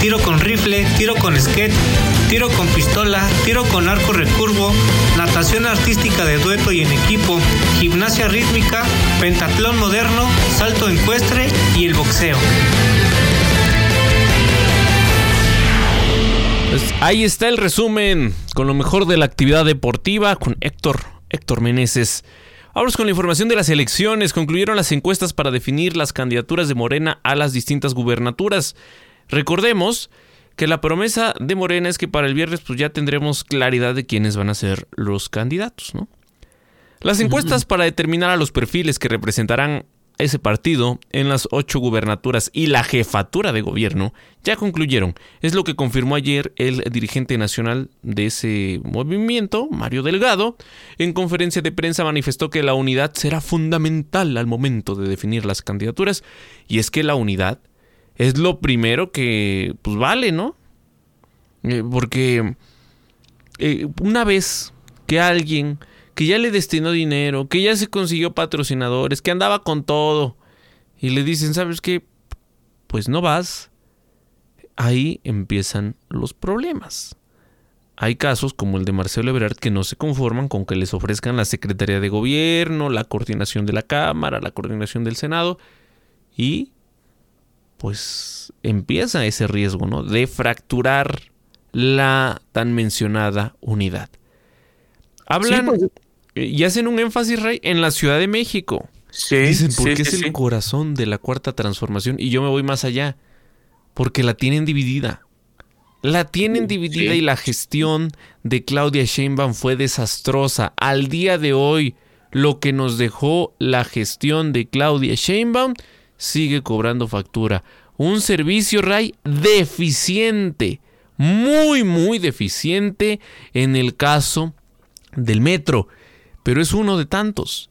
Tiro con rifle, tiro con skate, tiro con pistola, tiro con arco recurvo, natación artística de dueto y en equipo, gimnasia rítmica, pentatlón moderno, salto ecuestre y el boxeo. Pues ahí está el resumen con lo mejor de la actividad deportiva con Héctor, Héctor Meneses. Vamos con la información de las elecciones. Concluyeron las encuestas para definir las candidaturas de Morena a las distintas gubernaturas. Recordemos que la promesa de Morena es que para el viernes pues ya tendremos claridad de quiénes van a ser los candidatos, ¿no? Las encuestas para determinar a los perfiles que representarán ese partido en las ocho gubernaturas y la jefatura de gobierno ya concluyeron. Es lo que confirmó ayer el dirigente nacional de ese movimiento, Mario Delgado. En conferencia de prensa manifestó que la unidad será fundamental al momento de definir las candidaturas. Y es que la unidad es lo primero que pues vale, ¿no? Eh, porque eh, una vez que alguien que ya le destinó dinero, que ya se consiguió patrocinadores, que andaba con todo, y le dicen, ¿sabes qué? Pues no vas. Ahí empiezan los problemas. Hay casos como el de Marcelo Ebrard que no se conforman con que les ofrezcan la Secretaría de Gobierno, la coordinación de la Cámara, la coordinación del Senado, y pues empieza ese riesgo, ¿no? De fracturar la tan mencionada unidad. Hablan sí, pues, y hacen un énfasis, Rey, en la Ciudad de México. Sí, Dicen, porque sí, es sí, el corazón de la cuarta transformación. Y yo me voy más allá. Porque la tienen dividida. La tienen dividida y la gestión de Claudia Sheinbaum fue desastrosa. Al día de hoy, lo que nos dejó la gestión de Claudia Sheinbaum sigue cobrando factura. Un servicio, Ray, deficiente. Muy, muy deficiente en el caso del metro. Pero es uno de tantos.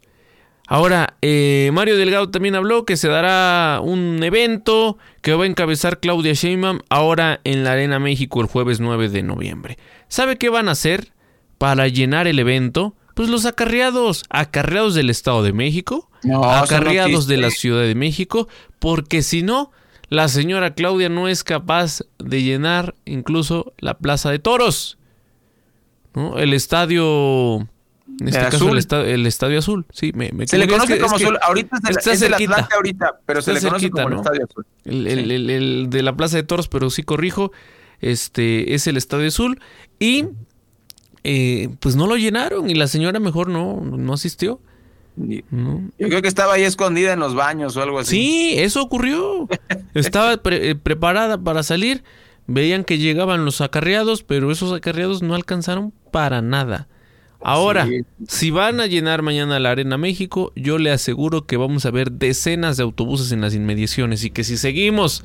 Ahora, eh, Mario Delgado también habló que se dará un evento que va a encabezar Claudia Sheinbaum ahora en la Arena México el jueves 9 de noviembre. ¿Sabe qué van a hacer para llenar el evento? Pues los acarreados, acarreados del Estado de México, No, eso no acarreados de la. Ciudad de México, porque si no, la señora Claudia no es capaz de llenar incluso la Plaza de Toros. ¿no? El estadio... En este El caso, azul. el, esta- el Estadio Azul. Sí, me, me Se le conoce que- como azul. Ahorita es, del cerquita. Atlante ahorita, pero se le conoce cerquita, como el. Estadio Azul. El, el- de la Plaza de Toros, pero sí corrijo, este es el Estadio Azul. Y eh, pues no lo llenaron y la señora mejor no, no asistió. No. Yo creo que estaba ahí escondida en los baños o algo así. Sí, eso ocurrió. Estaba pre- eh, preparada para salir. Veían que llegaban los acarreados, pero esos acarreados no alcanzaron para nada. Ahora, Sí. si van a llenar mañana la Arena México, yo le aseguro que vamos a ver decenas de autobuses en las inmediaciones y que si seguimos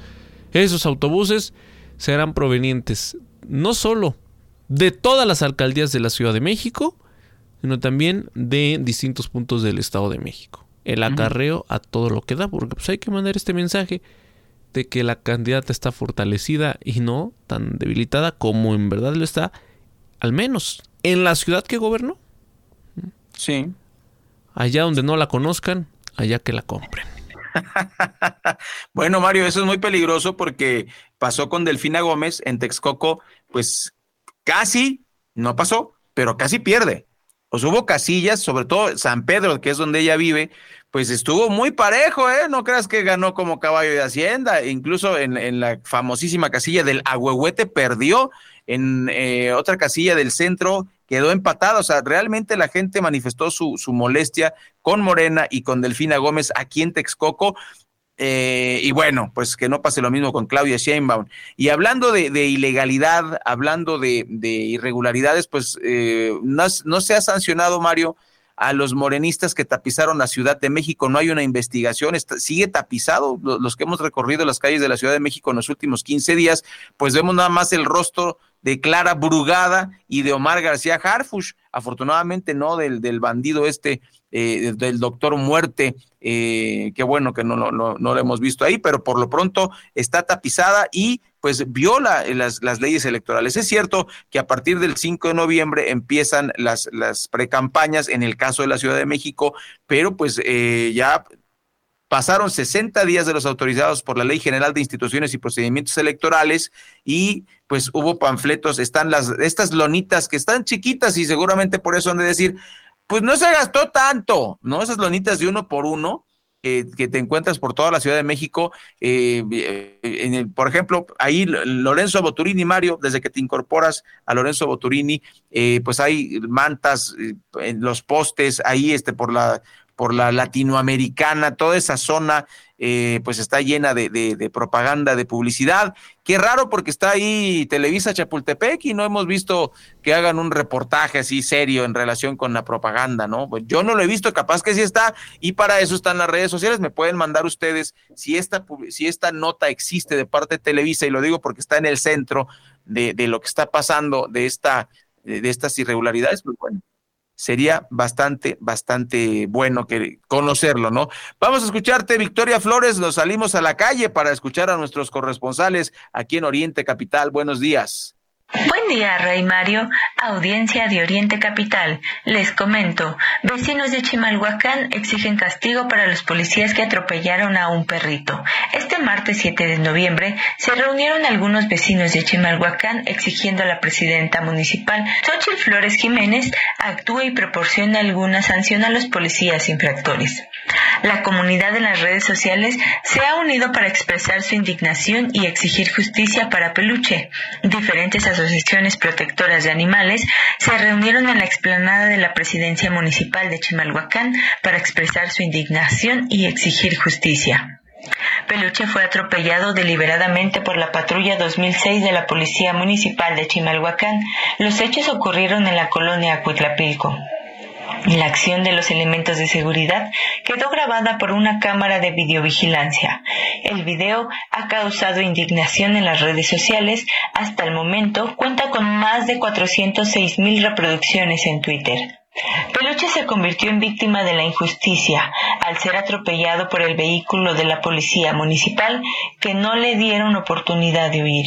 esos autobuses serán provenientes no solo de todas las alcaldías de la Ciudad de México, sino también de distintos puntos del Estado de México. El acarreo a todo lo que da, porque pues hay que mandar este mensaje de que la candidata está fortalecida y no tan debilitada como en verdad lo está, al menos en la ciudad que gobernó. Sí. Allá donde no la conozcan, allá que la compren. Bueno, Mario, eso es muy peligroso porque pasó con Delfina Gómez en Texcoco, pues casi, no pasó, pero casi pierde. Pues hubo casillas, sobre todo San Pedro, que es donde ella vive, pues estuvo muy parejo, ¿eh? No creas que ganó como caballo de Hacienda, incluso en, en la famosísima casilla del Agüehuete perdió, en eh, otra casilla del centro quedó empatada, o sea, realmente la gente manifestó su, su molestia con Morena y con Delfina Gómez aquí en Texcoco, eh, y bueno, pues que no pase lo mismo con Claudia Sheinbaum. Y hablando de, ilegalidad, hablando de, de irregularidades, pues eh, no, se ha sancionado, Mario, a los morenistas que tapizaron la Ciudad de México. No hay una investigación, está- sigue tapizado. Lo- Los que hemos recorrido las calles de la Ciudad de México en los últimos 15 días, pues vemos nada más el rostro de Clara Brugada y de Omar García Harfush. Afortunadamente no del, del bandido este, eh, del doctor Muerte. Eh, qué bueno que no, lo- no, no lo hemos visto ahí, pero por lo pronto está tapizada y pues viola las, las leyes electorales. Es cierto que a partir del 5 de noviembre empiezan las, las precampañas en el caso de la Ciudad de México, pero pues eh, ya pasaron 60 días de los autorizados por la Ley General de Instituciones y Procedimientos Electorales y pues hubo panfletos, están las estas lonitas que están chiquitas y seguramente por eso han de decir, pues no se gastó tanto, ¿no? Esas lonitas de uno por uno que te encuentras por toda la Ciudad de México, eh, eh, en el- por ejemplo, ahí Lorenzo Boturini, Mario, desde que te incorporas a Lorenzo Boturini, eh, pues hay mantas en los postes, ahí este, por la por la latinoamericana, toda esa zona eh, pues está llena de, propaganda, de publicidad. Qué raro porque está ahí Televisa Chapultepec y no hemos visto que hagan un reportaje así serio en relación con la propaganda, ¿no? Pues yo no lo he visto, capaz que sí está y para eso están las redes sociales. Me pueden mandar ustedes si esta, si esta nota existe de parte de Televisa y lo digo porque está en el centro de, de lo que está pasando de, esta, de estas irregularidades, pues bueno sería bastante, bastante bueno que conocerlo, ¿no? Vamos a escucharte, Victoria Flores, nos salimos a la calle para escuchar a nuestros corresponsales aquí en Oriente Capital. Buenos días. Buen día, Rey Mario, audiencia de Oriente Capital. Les comento, vecinos de Chimalhuacán exigen castigo para los policías que atropellaron a un perrito. Este martes 7 de noviembre se reunieron algunos vecinos de Chimalhuacán exigiendo a la presidenta municipal, Xochitl Flores Jiménez, actúe y proporcione alguna sanción a los policías infractores. La comunidad en las redes sociales se ha unido para expresar su indignación y exigir justicia para Peluche. Diferentes asociaciones protectoras de animales se reunieron en la explanada de la presidencia municipal de Chimalhuacán para expresar su indignación y exigir justicia. Peluche fue atropellado deliberadamente por la patrulla 2006 de la Policía Municipal de Chimalhuacán. Los hechos ocurrieron en la colonia Acuitlapilco. La acción de los elementos de seguridad quedó grabada por una cámara de videovigilancia. El video ha causado indignación en las redes sociales. Hasta el momento cuenta con más de 406 mil reproducciones en Twitter. Peluche se convirtió en víctima de la injusticia al ser atropellado por el vehículo de la policía municipal que no le dieron oportunidad de huir.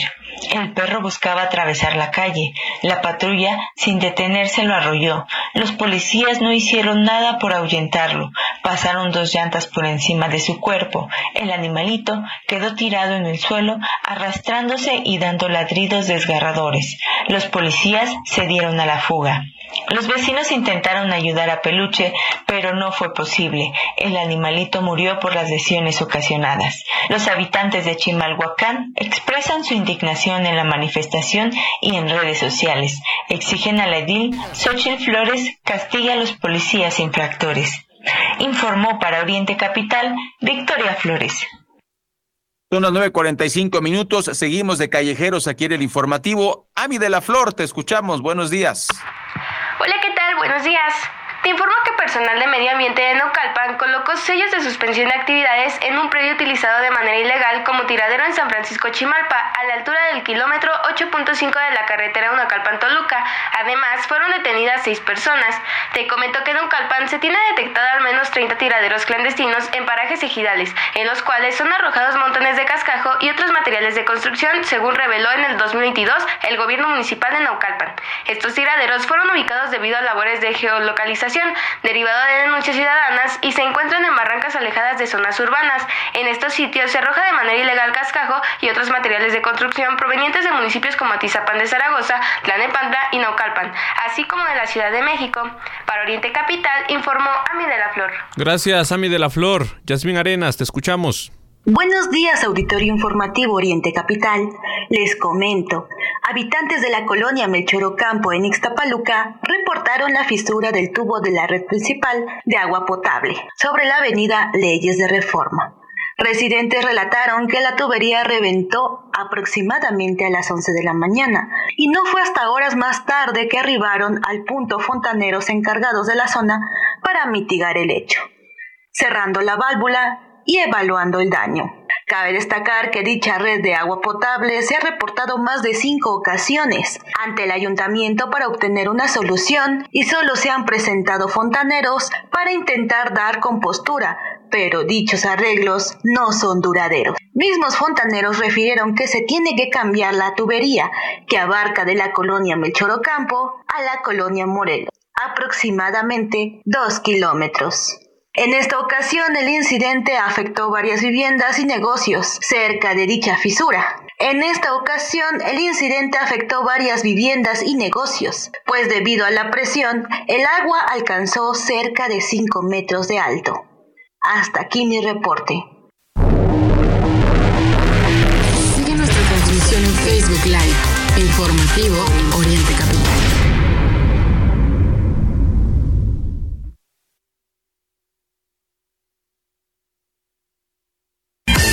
El perro buscaba atravesar la calle. La patrulla, sin detenerse, lo arrolló. Los policías no hicieron nada por ahuyentarlo. Pasaron dos llantas por encima de su cuerpo. El animalito quedó tirado en el suelo, arrastrándose y dando ladridos desgarradores. Los policías se dieron a la fuga. Los vecinos intentaron ayudar a Peluche, pero no fue posible. El animalito murió por las lesiones ocasionadas. Los habitantes de Chimalhuacán expresan su indignación en la manifestación y en redes sociales. Exigen a la edil Xochitl Flores castigue a los policías infractores. Informó para Oriente Capital Victoria Flores. Son las 9.45 minutos. Seguimos de callejeros aquí en el informativo. Ami de la Flor, te escuchamos. Buenos días. Hola, ¿qué tal? Buenos días. Te informo que personal de medio ambiente de Naucalpan colocó sellos de suspensión de actividades en un predio utilizado de manera ilegal como tiradero en San Francisco Chimalpa, a la altura del kilómetro 8.5 de la carretera Naucalpan-Toluca. Además, fueron detenidas seis personas. Te comento que en Naucalpan se tiene detectado al menos 30 tiraderos clandestinos en parajes ejidales, en los cuales son arrojados montones de cascajo y otros materiales de construcción, según reveló en el 2022 el gobierno municipal de Naucalpan. Estos tiraderos fueron ubicados debido a labores de geolocalización derivado de denuncias ciudadanas y se encuentran en barrancas alejadas de zonas urbanas. En estos sitios se arroja de manera ilegal cascajo y otros materiales de construcción provenientes de municipios como Atizapán de Zaragoza, Tlanepantla y Naucalpan, así como de la Ciudad de México. Para Oriente Capital informó Ami de la Flor. Gracias, Ami de la Flor. Yasmín Arenas, te escuchamos. Buenos días, Auditorio Informativo Oriente Capital. Les comento, habitantes de la colonia Melchorocampo en Ixtapaluca reportaron la fisura del tubo de la red principal de agua potable sobre la avenida Leyes de Reforma. Residentes relataron que la tubería reventó aproximadamente a las 11 de la mañana y no fue hasta horas más tarde que arribaron al punto fontaneros encargados de la zona para mitigar el hecho. Cerrando la válvula, y evaluando el daño. Cabe destacar que dicha red de agua potable se ha reportado más de cinco ocasiones ante el ayuntamiento para obtener una solución y solo se han presentado fontaneros para intentar dar compostura, pero dichos arreglos no son duraderos. Mismos fontaneros refirieron que se tiene que cambiar la tubería que abarca de la colonia Melchorocampo a la colonia Morelos, aproximadamente dos kilómetros. En esta ocasión el incidente afectó varias viviendas y negocios cerca de dicha fisura. En esta ocasión el incidente afectó varias viviendas y negocios, pues debido a la presión el agua alcanzó cerca de 5 metros de alto. Hasta aquí mi reporte. Sigue nuestra transmisión en Facebook Live, informativo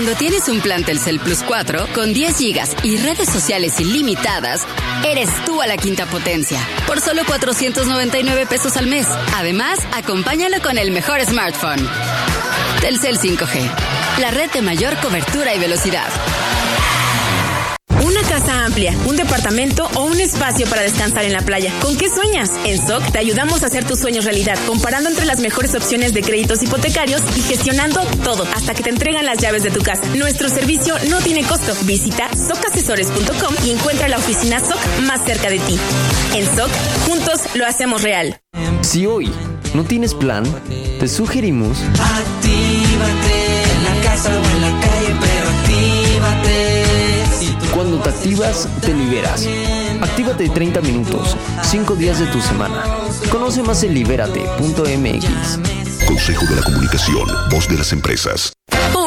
Cuando tienes un plan Telcel Plus 4 con 10 gigas y redes sociales ilimitadas, eres tú a la quinta potencia por solo 499 pesos al mes. Además, acompáñalo con el mejor smartphone. Telcel 5G, la red de mayor cobertura y velocidad. Una casa amplia, un departamento o un espacio para descansar en la playa. ¿Con qué sueñas? En SOC te ayudamos a hacer tus sueños realidad, comparando entre las mejores opciones de créditos hipotecarios y gestionando todo hasta que te entregan las llaves de tu casa. Nuestro servicio no tiene costo. Visita socasesores.com y encuentra la oficina SOC más cerca de ti. En SOC, juntos lo hacemos real. Si hoy no tienes plan, te sugerimos Actívate en la casa o en la calle, pero actívate. Te activas, te liberas. Actívate 30 minutos, 5 días de tu semana. Conoce más en libérate.mx. Consejo de la Comunicación, voz de las empresas.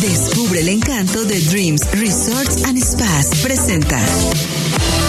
Descubre el encanto de Dreams Resorts and Spas. Presenta.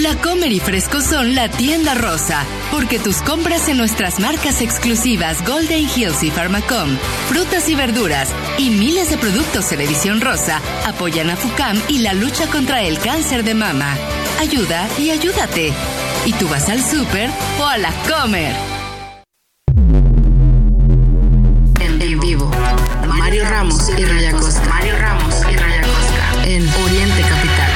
La Comer y Fresco son la tienda rosa, porque tus compras en nuestras marcas exclusivas Golden Hills y Pharmacom, frutas y verduras y miles de productos en edición rosa apoyan a FUCAM y la lucha contra el cáncer de mama. Ayuda y ayúdate. Y tú vas al súper o a la Comer. En vivo, Mario Ramos y Raya Costa. Mario Ramos y Raya Costa. En Oriente Capital,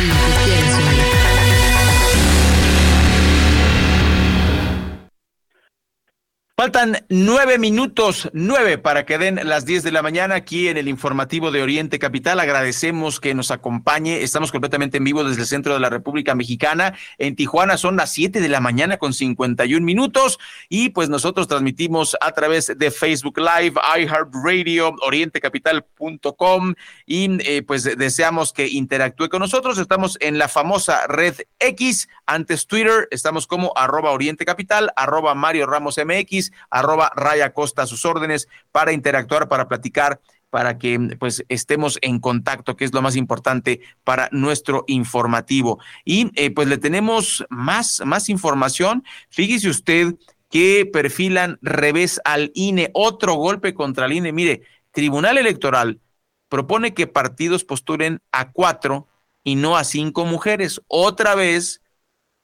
Faltan nueve minutos, nueve para que den las diez de la mañana aquí en el informativo de Oriente Capital. Agradecemos que nos acompañe. Estamos completamente en vivo desde el centro de la República Mexicana. En Tijuana son las siete de la mañana con cincuenta y un minutos. Y pues nosotros transmitimos a través de Facebook Live, iHeartRadio, orientecapital.com y eh, pues deseamos que interactúe con nosotros. Estamos en la famosa red X, antes Twitter. Estamos como arroba Oriente Capital, arroba Mario Ramos MX arroba Raya Costa a sus órdenes para interactuar, para platicar, para que pues estemos en contacto, que es lo más importante para nuestro informativo. Y eh, pues le tenemos más, más información. Fíjese usted que perfilan revés al INE, otro golpe contra el INE. Mire, Tribunal Electoral propone que partidos postulen a cuatro y no a cinco mujeres. Otra vez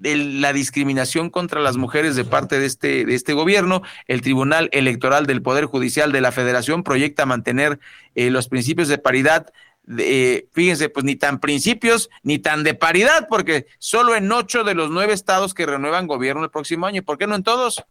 de la discriminación contra las mujeres de parte de este, de este gobierno. El Tribunal Electoral del Poder Judicial de la Federación proyecta mantener eh, los principios de paridad. De, fíjense, pues ni tan principios ni tan de paridad, porque solo en ocho de los nueve estados que renuevan gobierno el próximo año. ¿Por qué no en todos?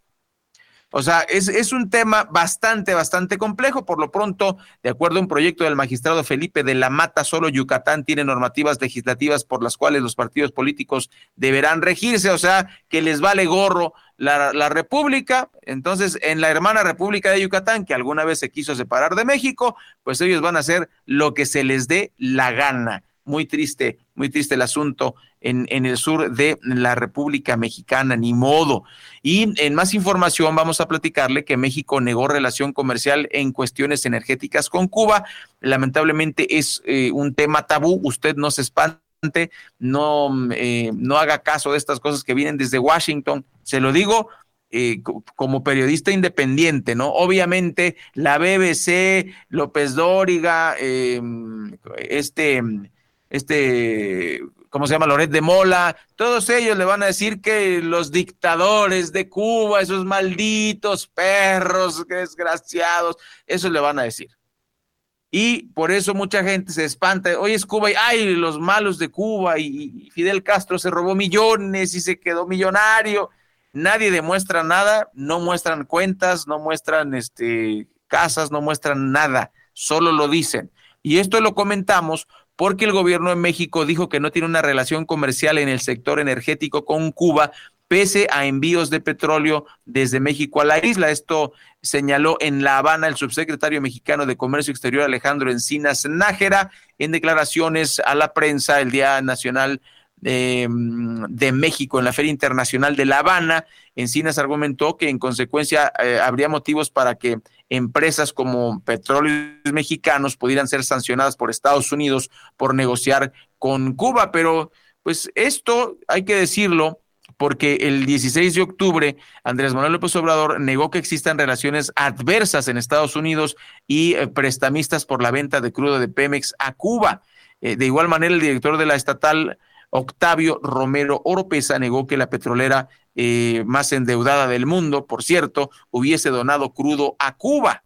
O sea, es, es, un tema bastante, bastante complejo. Por lo pronto, de acuerdo a un proyecto del magistrado Felipe de la Mata, solo Yucatán tiene normativas legislativas por las cuales los partidos políticos deberán regirse, o sea, que les vale gorro la, la República. Entonces, en la hermana República de Yucatán, que alguna vez se quiso separar de México, pues ellos van a hacer lo que se les dé la gana. Muy triste, muy triste el asunto en, en, el sur de la República Mexicana, ni modo. Y en más información vamos a platicarle que México negó relación comercial en cuestiones energéticas con Cuba. Lamentablemente es eh, un tema tabú, usted no se espante, no, eh, no haga caso de estas cosas que vienen desde Washington. Se lo digo eh, como periodista independiente, ¿no? Obviamente la BBC, López Dóriga, este este, ¿cómo se llama? Loret de Mola, todos ellos le van a decir que los dictadores de Cuba, esos malditos perros, desgraciados, eso le van a decir. Y por eso mucha gente se espanta, hoy es Cuba y ay, los malos de Cuba y Fidel Castro se robó millones y se quedó millonario. Nadie demuestra nada, no muestran cuentas, no muestran este casas, no muestran nada, solo lo dicen. Y esto lo comentamos porque el gobierno de México dijo que no tiene una relación comercial en el sector energético con Cuba, pese a envíos de petróleo desde México a la isla. Esto señaló en La Habana el subsecretario mexicano de Comercio Exterior Alejandro Encinas Nájera en declaraciones a la prensa el Día Nacional eh, de México en la Feria Internacional de La Habana. Encinas argumentó que en consecuencia eh, habría motivos para que empresas como petróleos mexicanos pudieran ser sancionadas por Estados Unidos por negociar con Cuba, pero pues esto hay que decirlo, porque el 16 de octubre Andrés Manuel López Obrador negó que existan relaciones adversas en Estados Unidos y eh, prestamistas por la venta de crudo de Pemex a Cuba. Eh, de igual manera, el director de la estatal, Octavio Romero Oropesa, negó que la petrolera eh, más endeudada del mundo, por cierto, hubiese donado crudo a Cuba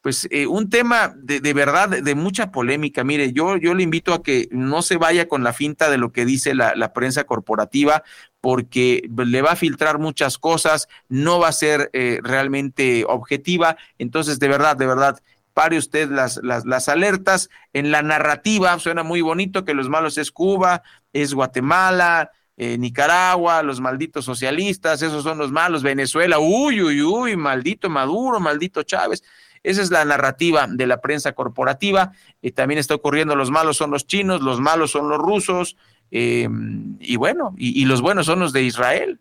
pues eh, un tema de, de, verdad de mucha polémica. Mire, yo, yo le invito a que no se vaya con la finta de lo que dice la, la prensa corporativa, porque le va a filtrar muchas cosas, no va a ser eh, realmente objetiva. Entonces, de verdad, de verdad, pare usted las, las, las alertas. En la narrativa suena muy bonito que los malos es Cuba, es Guatemala, eh, Nicaragua, los malditos socialistas, esos son los malos, Venezuela, uy, uy, uy, maldito Maduro, maldito Chávez. Esa es la narrativa de la prensa corporativa. y también está ocurriendo, los malos son los chinos, los malos son los rusos, eh, y bueno, y, y, los buenos son los de Israel.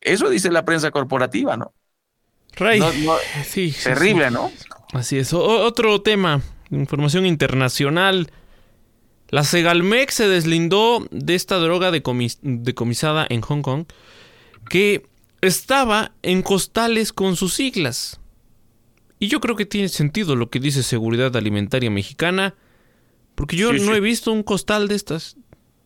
Eso dice la prensa corporativa, ¿no? Rey. No, no, sí, terrible, sí. ¿no? Así es. O otro tema, información internacional. La Segalmex se deslindó de esta droga decomis decomisada en Hong Kong que estaba en costales con sus siglas. Y yo creo que tiene sentido lo que dice Seguridad Alimentaria Mexicana, porque yo Sí, no sí. he visto un costal de estas.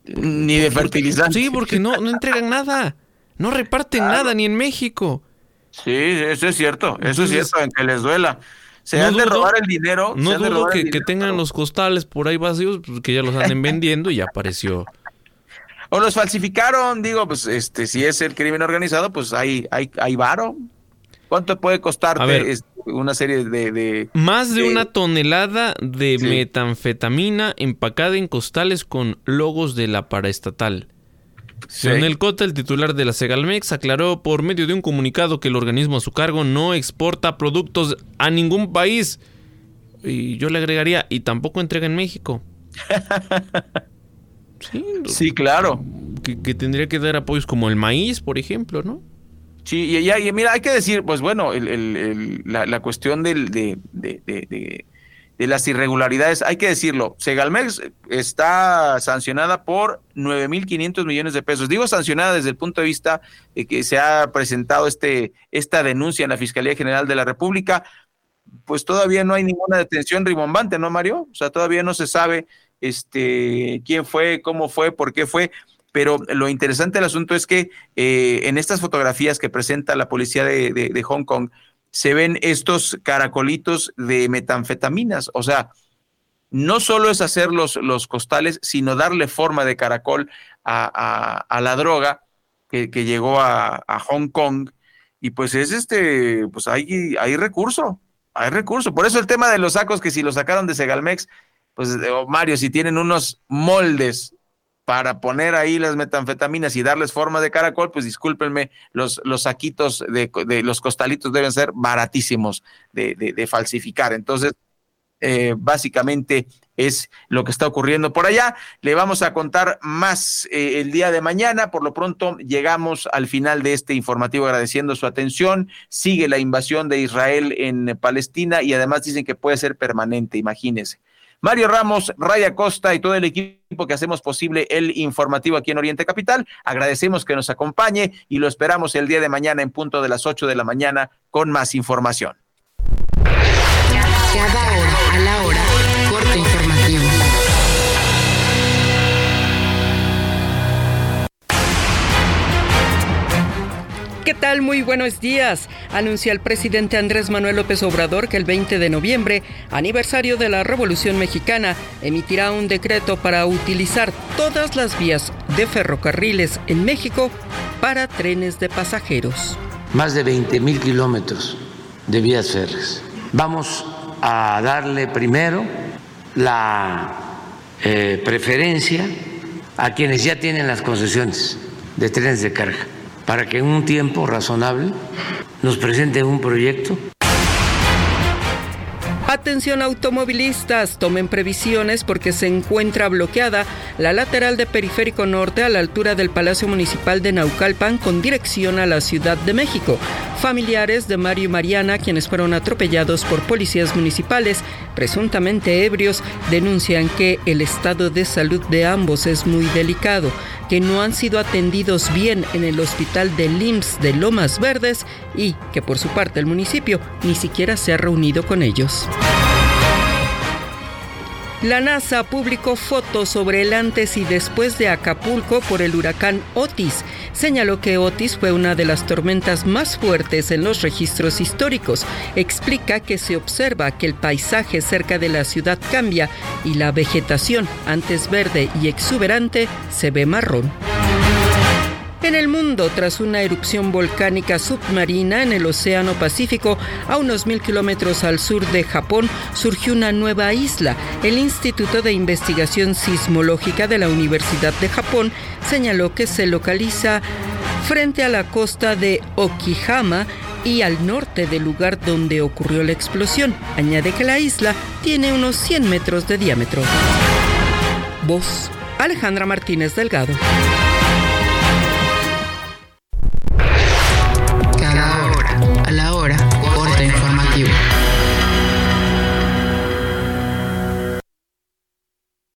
Ni de fertilizante. Sí, porque no, no entregan nada. No reparten nada, ni en México. Sí, eso es cierto, eso es cierto, en que les duela. Se No han de dudo- robar el dinero. No de dudo que, tengan los costales por ahí vacíos, pues, que ya los anden vendiendo y ya apareció. O los falsificaron, digo, pues este, si es el crimen organizado, pues hay, hay, hay varo. ¿Cuánto puede costarte ver. este, una serie de, de- Más de de- una tonelada de Sí. metanfetamina empacada en costales con logos de la paraestatal. Sí. Leonel Cota, el titular de la Segalmex, aclaró por medio de un comunicado que el organismo a su cargo no exporta productos a ningún país. Y yo le agregaría, y tampoco entrega en México. Sí, Sí, claro. que, que tendría que dar apoyos como el maíz, por ejemplo, ¿no? Sí, y, y- y mira, hay que decir, pues bueno, el- el- el- la, la cuestión del, de, de- de- de- las irregularidades, hay que decirlo, Segalmex está sancionada por 9.500 millones de pesos. Digo sancionada desde el punto de vista de que se ha presentado este, esta denuncia en la Fiscalía General de la República, pues todavía no hay ninguna detención rimbombante, ¿no, Mario? O sea, todavía no se sabe este, quién fue, cómo fue, por qué fue. Pero lo interesante del asunto es que eh, en estas fotografías que presenta la policía de- de Hong Kong se ven estos caracolitos de metanfetaminas. O sea, no solo es hacer los, los costales, sino darle forma de caracol a, a- la droga que, que llegó a, a Hong Kong. Y pues es este, pues hay, hay recurso, hay recurso. Por eso el tema de los sacos, que si los sacaron de Segalmex, pues eh, Mario, si tienen unos moldes para poner ahí las metanfetaminas y darles forma de caracol, pues discúlpenme, los, los saquitos de, de los costalitos deben ser baratísimos de, de- falsificar. Entonces, eh, básicamente es lo que está ocurriendo por allá. Le vamos a contar más eh, el día de mañana. Por lo pronto, llegamos al final de este informativo agradeciendo su atención. Sigue la invasión de Israel en Palestina y además dicen que puede ser permanente, imagínense. Mario Ramos, Raya Costa y todo el equipo que hacemos posible el informativo aquí en Oriente Capital. Agradecemos que nos acompañe y lo esperamos el día de mañana en punto de las 8 de la mañana con más información. ¿Qué tal? Muy buenos días. Anuncia el presidente Andrés Manuel López Obrador que el 20 de noviembre, aniversario de la Revolución Mexicana, emitirá un decreto para utilizar todas las vías de ferrocarriles en México para trenes de pasajeros. más de 20 mil kilómetros de vías férreas. Vamos a darle primero la eh, preferencia a quienes ya tienen las concesiones de trenes de carga, para que en un tiempo razonable nos presenten un proyecto Atención automovilistas, tomen previsiones porque se encuentra bloqueada la lateral de Periférico Norte a la altura del Palacio Municipal de Naucalpan con dirección a la Ciudad de México. Familiares de Mario y Mariana, quienes fueron atropellados por policías municipales presuntamente ebrios, denuncian que el estado de salud de ambos es muy delicado, que no han sido atendidos bien en el hospital de LIMS de Lomas Verdes y que por su parte el municipio ni siquiera se ha reunido con ellos. La NASA publicó fotos sobre el antes y después de Acapulco por el huracán Otis. Señaló que Otis fue una de las tormentas más fuertes en los registros históricos. Explica que se observa que el paisaje cerca de la ciudad cambia y la vegetación, antes verde y exuberante, se ve marrón. En el mundo, tras una erupción volcánica submarina en el Océano Pacífico, a unos mil kilómetros al sur de Japón, surgió una nueva isla. El Instituto de Investigación Sismológica de la Universidad de Japón señaló que se localiza frente a la costa de Okihama y al norte del lugar donde ocurrió la explosión. Añade que la isla tiene unos 100 metros de diámetro. Voz Alejandra Martínez Delgado.